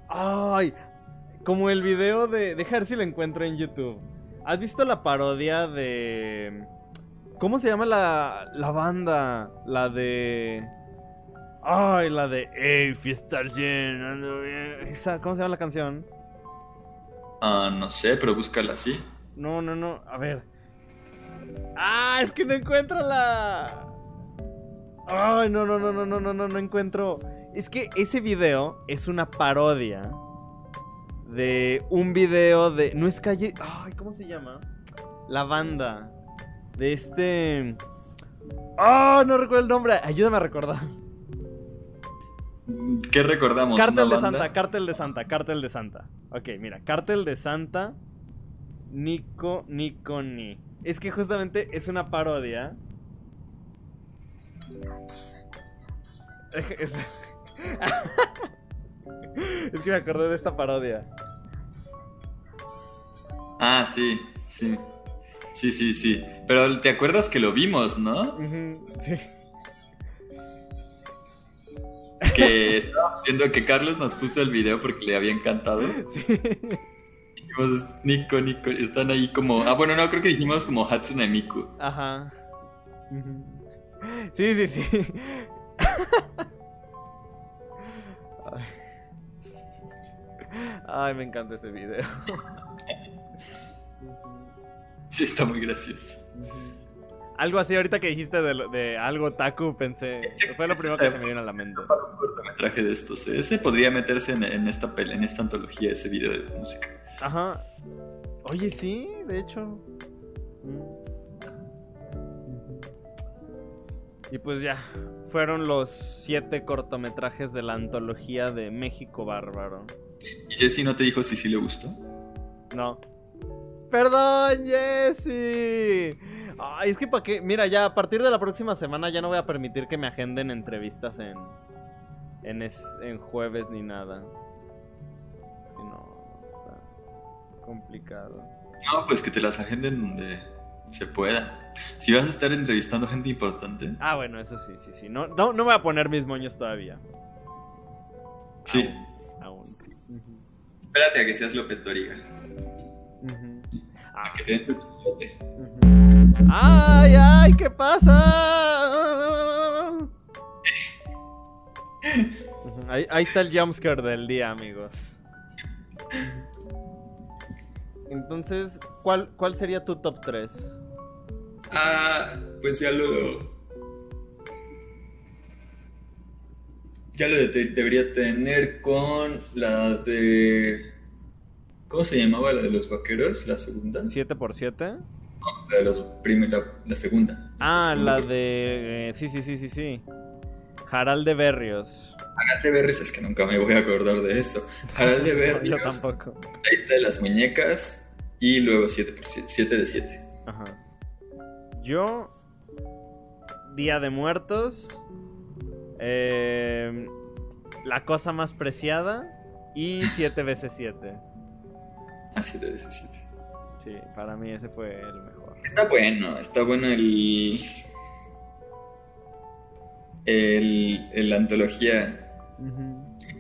Ay, como el video de. Deja ver si lo encuentro en YouTube. ¿Has visto la parodia de. ¿Cómo se llama la, la banda? La de. Ay, la de. ¡Ey, fiesta al 100! ando bien". Esa, ¿Cómo se llama la canción? Ah, no sé, pero búscala así. No, no, no. A ver. Ah, es que no encuentro la. Ay, no, no, no, no, no, no, no, no encuentro. Es que ese video es una parodia de un video de. No es calle. Ay, ¿cómo se llama? La banda. De este. Ah, no recuerdo el nombre. Ayúdame a recordar. ¿Qué recordamos? Cártel ¿Una de? Santa, Cártel de Santa, Cártel de Santa. Ok, mira, Cártel de Santa. Nico, Nico, Ni. Es que justamente es una parodia. Es, es que me acordé de esta parodia. Ah, sí, sí. Sí, sí, sí. Pero te acuerdas que lo vimos, ¿no? Sí. Que estábamos viendo que Carlos nos puso el video porque le había encantado. Sí. Dijimos, Nico, Nico, están ahí como. Ah, bueno, no, creo que dijimos como Hatsune Miku. Ajá. Sí, sí, sí. Ay. Ay, me encanta ese video. Sí, está muy gracioso. Algo así, ahorita que dijiste de, de algo taku, pensé. Fue lo primero que se me vino a la mente. Para un cortometraje de estos. Ese podría meterse en, en esta en esta antología, ese video de música. Ajá. Oye, sí, de hecho. Mm. Y pues ya, fueron los siete cortometrajes de la antología de México Bárbaro. ¿Y Jesse no te dijo si sí le gustó? No. Perdón, Jesse. Ay, es que para qué. Mira, ya a partir de la próxima semana ya no voy a permitir que me agenden entrevistas en. En, es- en jueves ni nada. Si no, está complicado. No, pues que te las agenden donde se pueda. Si vas a estar entrevistando gente importante. Ah, bueno, eso sí, sí, sí. No, no, no voy a poner mis moños todavía. Sí. Aún. Espérate a que seas López Doriga. ujú. A que te den tu. ¡Ay, ay! ¿Qué pasa? Ahí, ahí está el jumpscare del día, amigos. Entonces, ¿cuál, ¿cuál sería tu top 3? Ah, pues ya lo. Ya lo de- debería tener con la de. ¿Cómo se llamaba la de los vaqueros? ¿La segunda? ¿7x7? La de los prim- la, la segunda. Ah, la de... eh, Sí, sí, sí, sí, sí. Harald de Berrios. Harald de Berrios, es que nunca me voy a acordar de eso. Harald de No, yo Berrios. tampoco. La isla de las muñecas. Y luego 7 por 7, 7 de 7. Ajá. Yo... Día de Muertos. eh, la cosa más preciada. Y 7 veces 7. Ah, 7 de 7. Sí, para mí ese fue el mejor. Está bueno, está bueno el. El, el- la antología.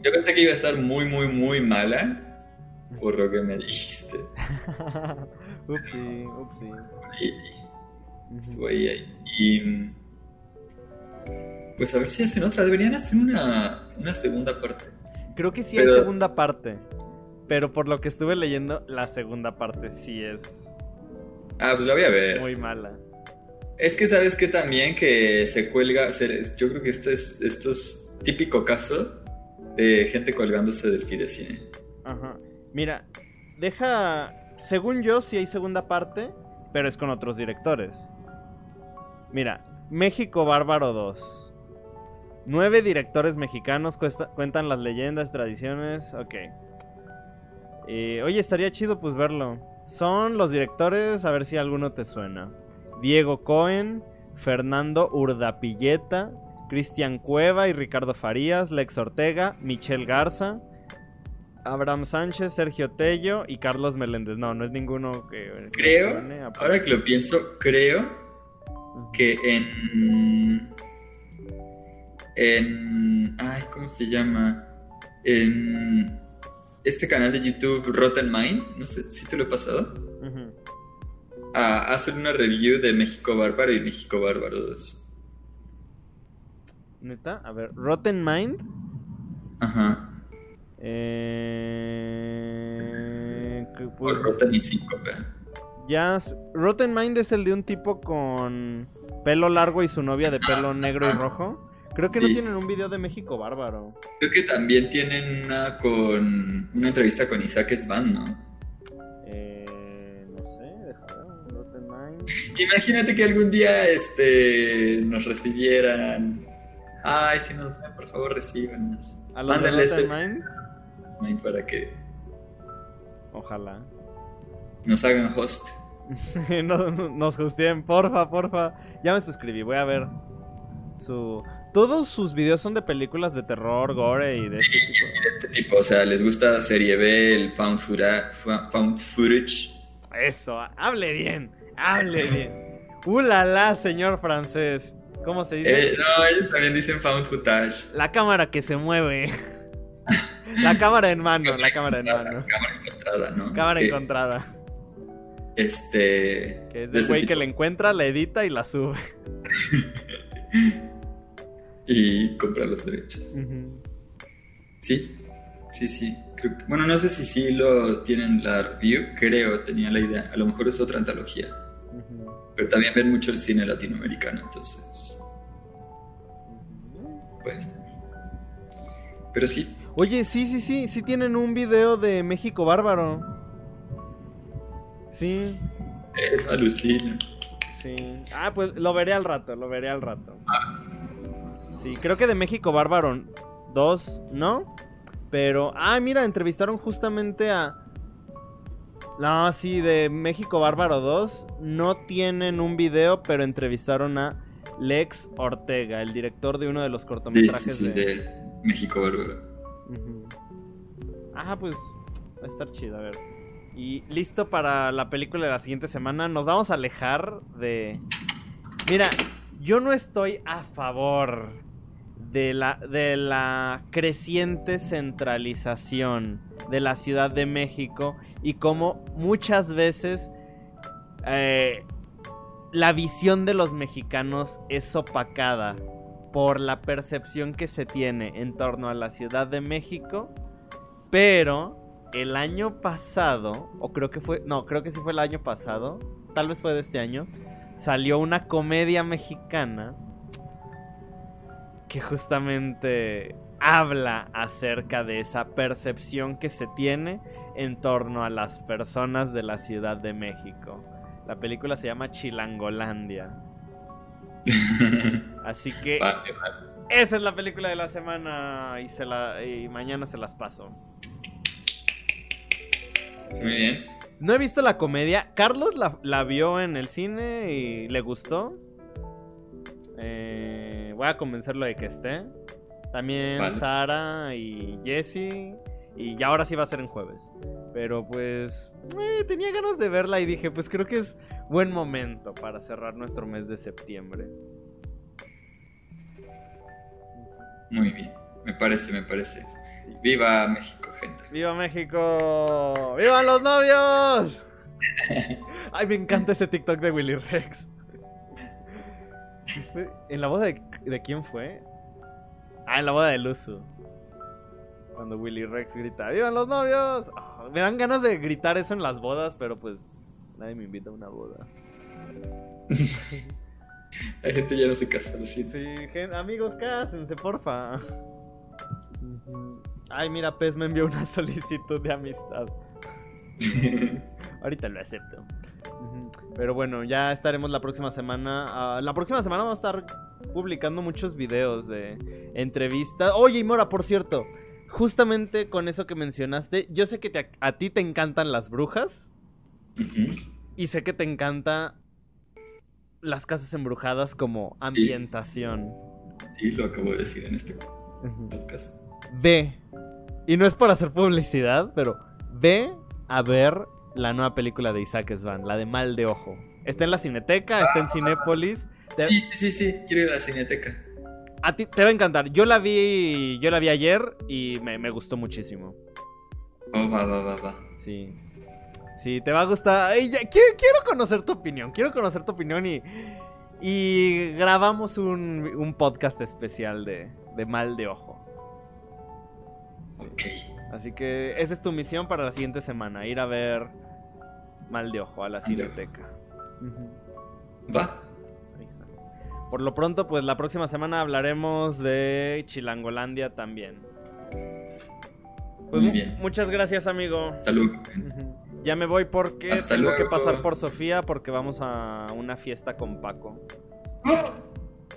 Yo pensé que iba a estar muy, muy, muy mala. Por lo que me dijiste. upsi, upsi. Estuvo ahí, ahí. Y. Pues a ver si hacen otra. Deberían hacer una, una segunda parte. Creo que sí Pero- hay segunda parte. Pero por lo que estuve leyendo, la segunda parte sí es Ah, pues la voy a ver. muy mala. Es que sabes que también que se cuelga. Yo creo que este es, esto es típico caso de gente colgándose del fidecine. Ajá. Mira, deja. Según yo, sí hay segunda parte, pero es con otros directores. Mira, México Bárbaro 2. Nueve directores mexicanos cuesta- cuentan las leyendas, tradiciones. Ok. Eh, oye, estaría chido pues verlo. Son los directores, a ver si alguno te suena. Diego Cohen, Fernando Urdapilleta, Cristian Cueva y Ricardo Farías, Lex Ortega, Michelle Garza, Abraham Sánchez, Sergio Tello y Carlos Meléndez. No, no es ninguno que... Creo, ahora que lo pienso, creo que en. En. Ay, ¿cómo se llama? En. Este canal de YouTube Rotten Mind, no sé si te lo he pasado, a hacer una review de México Bárbaro y México Bárbaro 2. Neta, a ver, Rotten Mind. Ajá. Eh, O Rotten y Síncope. ya. s- Rotten Mind es el de un tipo con pelo largo y su novia de pelo negro y rojo. Creo que no tienen un video de México bárbaro. Creo que también tienen una con una entrevista con Isaac Svan, ¿no? Eh, no sé. Imagínate que algún día este nos recibieran. Ay, si nos ven, por favor, recíbanos. A los este Mind. Mind para que Ojalá. nos hagan host. no, no- nos hostien, porfa, porfa. Ya me suscribí, voy a ver su... Todos sus videos son de películas de terror, gore y de este tipo. de este tipo. O sea, les gusta serie B, el found, footage- fu- found footage. Eso, hable bien, hable bien. ¡Uh, la, la, señor francés! ¿Cómo se dice? Eh, no, ellos también dicen found footage. La cámara que se mueve. la cámara en mano, la cámara en mano. Cámara encontrada, ¿no? Cámara Que, encontrada. Este. Que es ese güey que la encuentra, la edita y la sube. Y compra los derechos. Sí, sí, sí. Creo que- bueno, no sé si sí lo tienen la review. Creo, tenía la idea. A lo mejor es otra antología. Pero también ven mucho el cine latinoamericano, entonces. Pues. Pero sí. Oye, sí, sí, sí, sí tienen un video de México Bárbaro. Sí, Eh, alucina. sí. Ah, pues lo veré al rato, lo veré al rato. Sí, creo que de México Bárbaro 2, ¿no? Pero, ah, mira, entrevistaron justamente a... No, sí, de México Bárbaro 2 no tienen un video, pero entrevistaron a Lex Ortega, el director de uno de los Sí, cortometrajes sí, sí, de... de México Bárbaro. Ujú. Ah, pues va a estar chido, a ver. Y listo para la película de la siguiente semana. Nos vamos a alejar de... Mira, yo no estoy a favor de la, de la creciente centralización de la Ciudad de México y como muchas veces eh, la visión de los mexicanos es opacada por la percepción que se tiene en torno a la Ciudad de México, pero el año pasado, o creo que fue, no, creo que sí fue el año pasado, tal vez fue de este año, salió una comedia mexicana que justamente habla acerca de esa percepción que se tiene en torno a las personas de la Ciudad de México. La película se llama Chilangolandia. Así que Vale, vale. esa es la película de la semana y, se la, y mañana se las paso. Muy bien. No he visto la comedia. Carlos la, la vio en el cine y le gustó. Eh, voy a convencerlo de que esté. También Vale. Sara y Jesse. Y ya ahora sí va a ser en jueves. Pero pues eh, tenía ganas de verla y dije, pues creo que es buen momento para cerrar nuestro mes de septiembre. Muy bien. Me parece, me parece. Sí. Viva México, gente. ¡Viva México! ¡Vivan los novios! Ay, me encanta ese TikTok de Willy Rex. ¿En la boda de, de quién fue? Ah, en la boda de Luzu. Cuando Willy Rex grita, ¡Vivan los novios! Ah, me dan ganas de gritar eso en las bodas, pero pues nadie me invita a una boda. La gente ya no se casa, lo siento. Sí, gen- amigos, cásense, porfa. Ay, mira, Pez me envió una solicitud de amistad. Ahorita lo acepto. Pero bueno, ya estaremos la próxima semana. ah, la próxima semana vamos a estar publicando muchos videos de entrevistas. Oye, y Mora, por cierto, justamente con eso que mencionaste, yo sé que te- a ti te encantan las brujas y sé que te encanta las casas embrujadas como ambientación. Sí, lo acabo de decir en este podcast. Ve, y no es por hacer publicidad, pero ve a ver la nueva película de Isaac Svan, la de Mal de Ojo. Está en la Cineteca, está en Cinépolis. Sí, sí, sí, quiero ir a la cineteca. A ti te va a encantar. Yo la vi, yo la vi ayer y me, me gustó muchísimo. Oh, va, va, va, va. Sí. Sí, te va a gustar. Ay, ya, quiero, quiero conocer tu opinión. Quiero conocer tu opinión y. Y grabamos un, un podcast especial de, de mal de ojo. Ok. Así que esa es tu misión para la siguiente semana: ir a ver mal de ojo a la cineteca. Va. Por lo pronto, pues la próxima semana hablaremos de Chilangolandia también. Pues Muy mu- bien. muchas gracias, amigo. Hasta luego. Ya me voy porque Hasta tengo que pasar por Sofía porque vamos a una fiesta con Paco.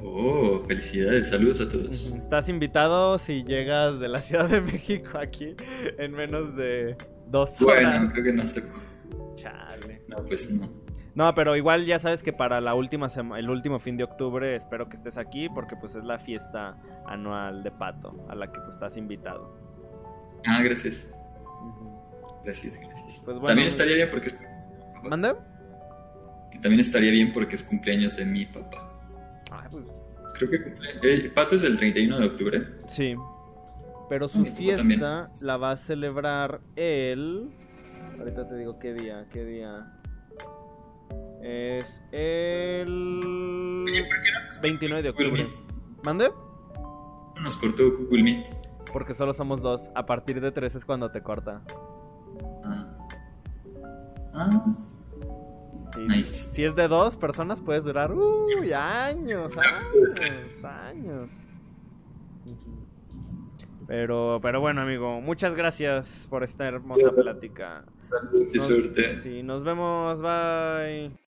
Oh, felicidades. Saludos a todos. Estás invitado si llegas de la Ciudad de México aquí en menos de dos horas. Bueno, creo que no sé. Chale. No, pues no. No, pero igual ya sabes que para la última el último fin de octubre espero que estés aquí porque pues es la fiesta anual de Pato a la que pues estás invitado. Ah, gracias. Gracias, gracias. Pues bueno, también estaría bien porque es, ¿Mande? también estaría bien porque es cumpleaños de mi papá. Ay, pues, Creo que cumple. eh, Pato es el 31 de octubre. Sí. Pero su Mi papá fiesta también. la va a celebrar el. Ahorita te digo qué día, qué día. Es el. Oye, ¿por qué no nos 29 de octubre. ¿Mande? No Nos cortó Google Meet. Porque solo somos dos. A partir de tres es cuando te corta. Ah. Ah, Sí. nice. Si es de dos personas, puedes durar. Uy, años, años, años. Pero, pero bueno, amigo, muchas gracias por esta hermosa plática. Saludos y Nos- suerte. Sí, nos vemos, bye.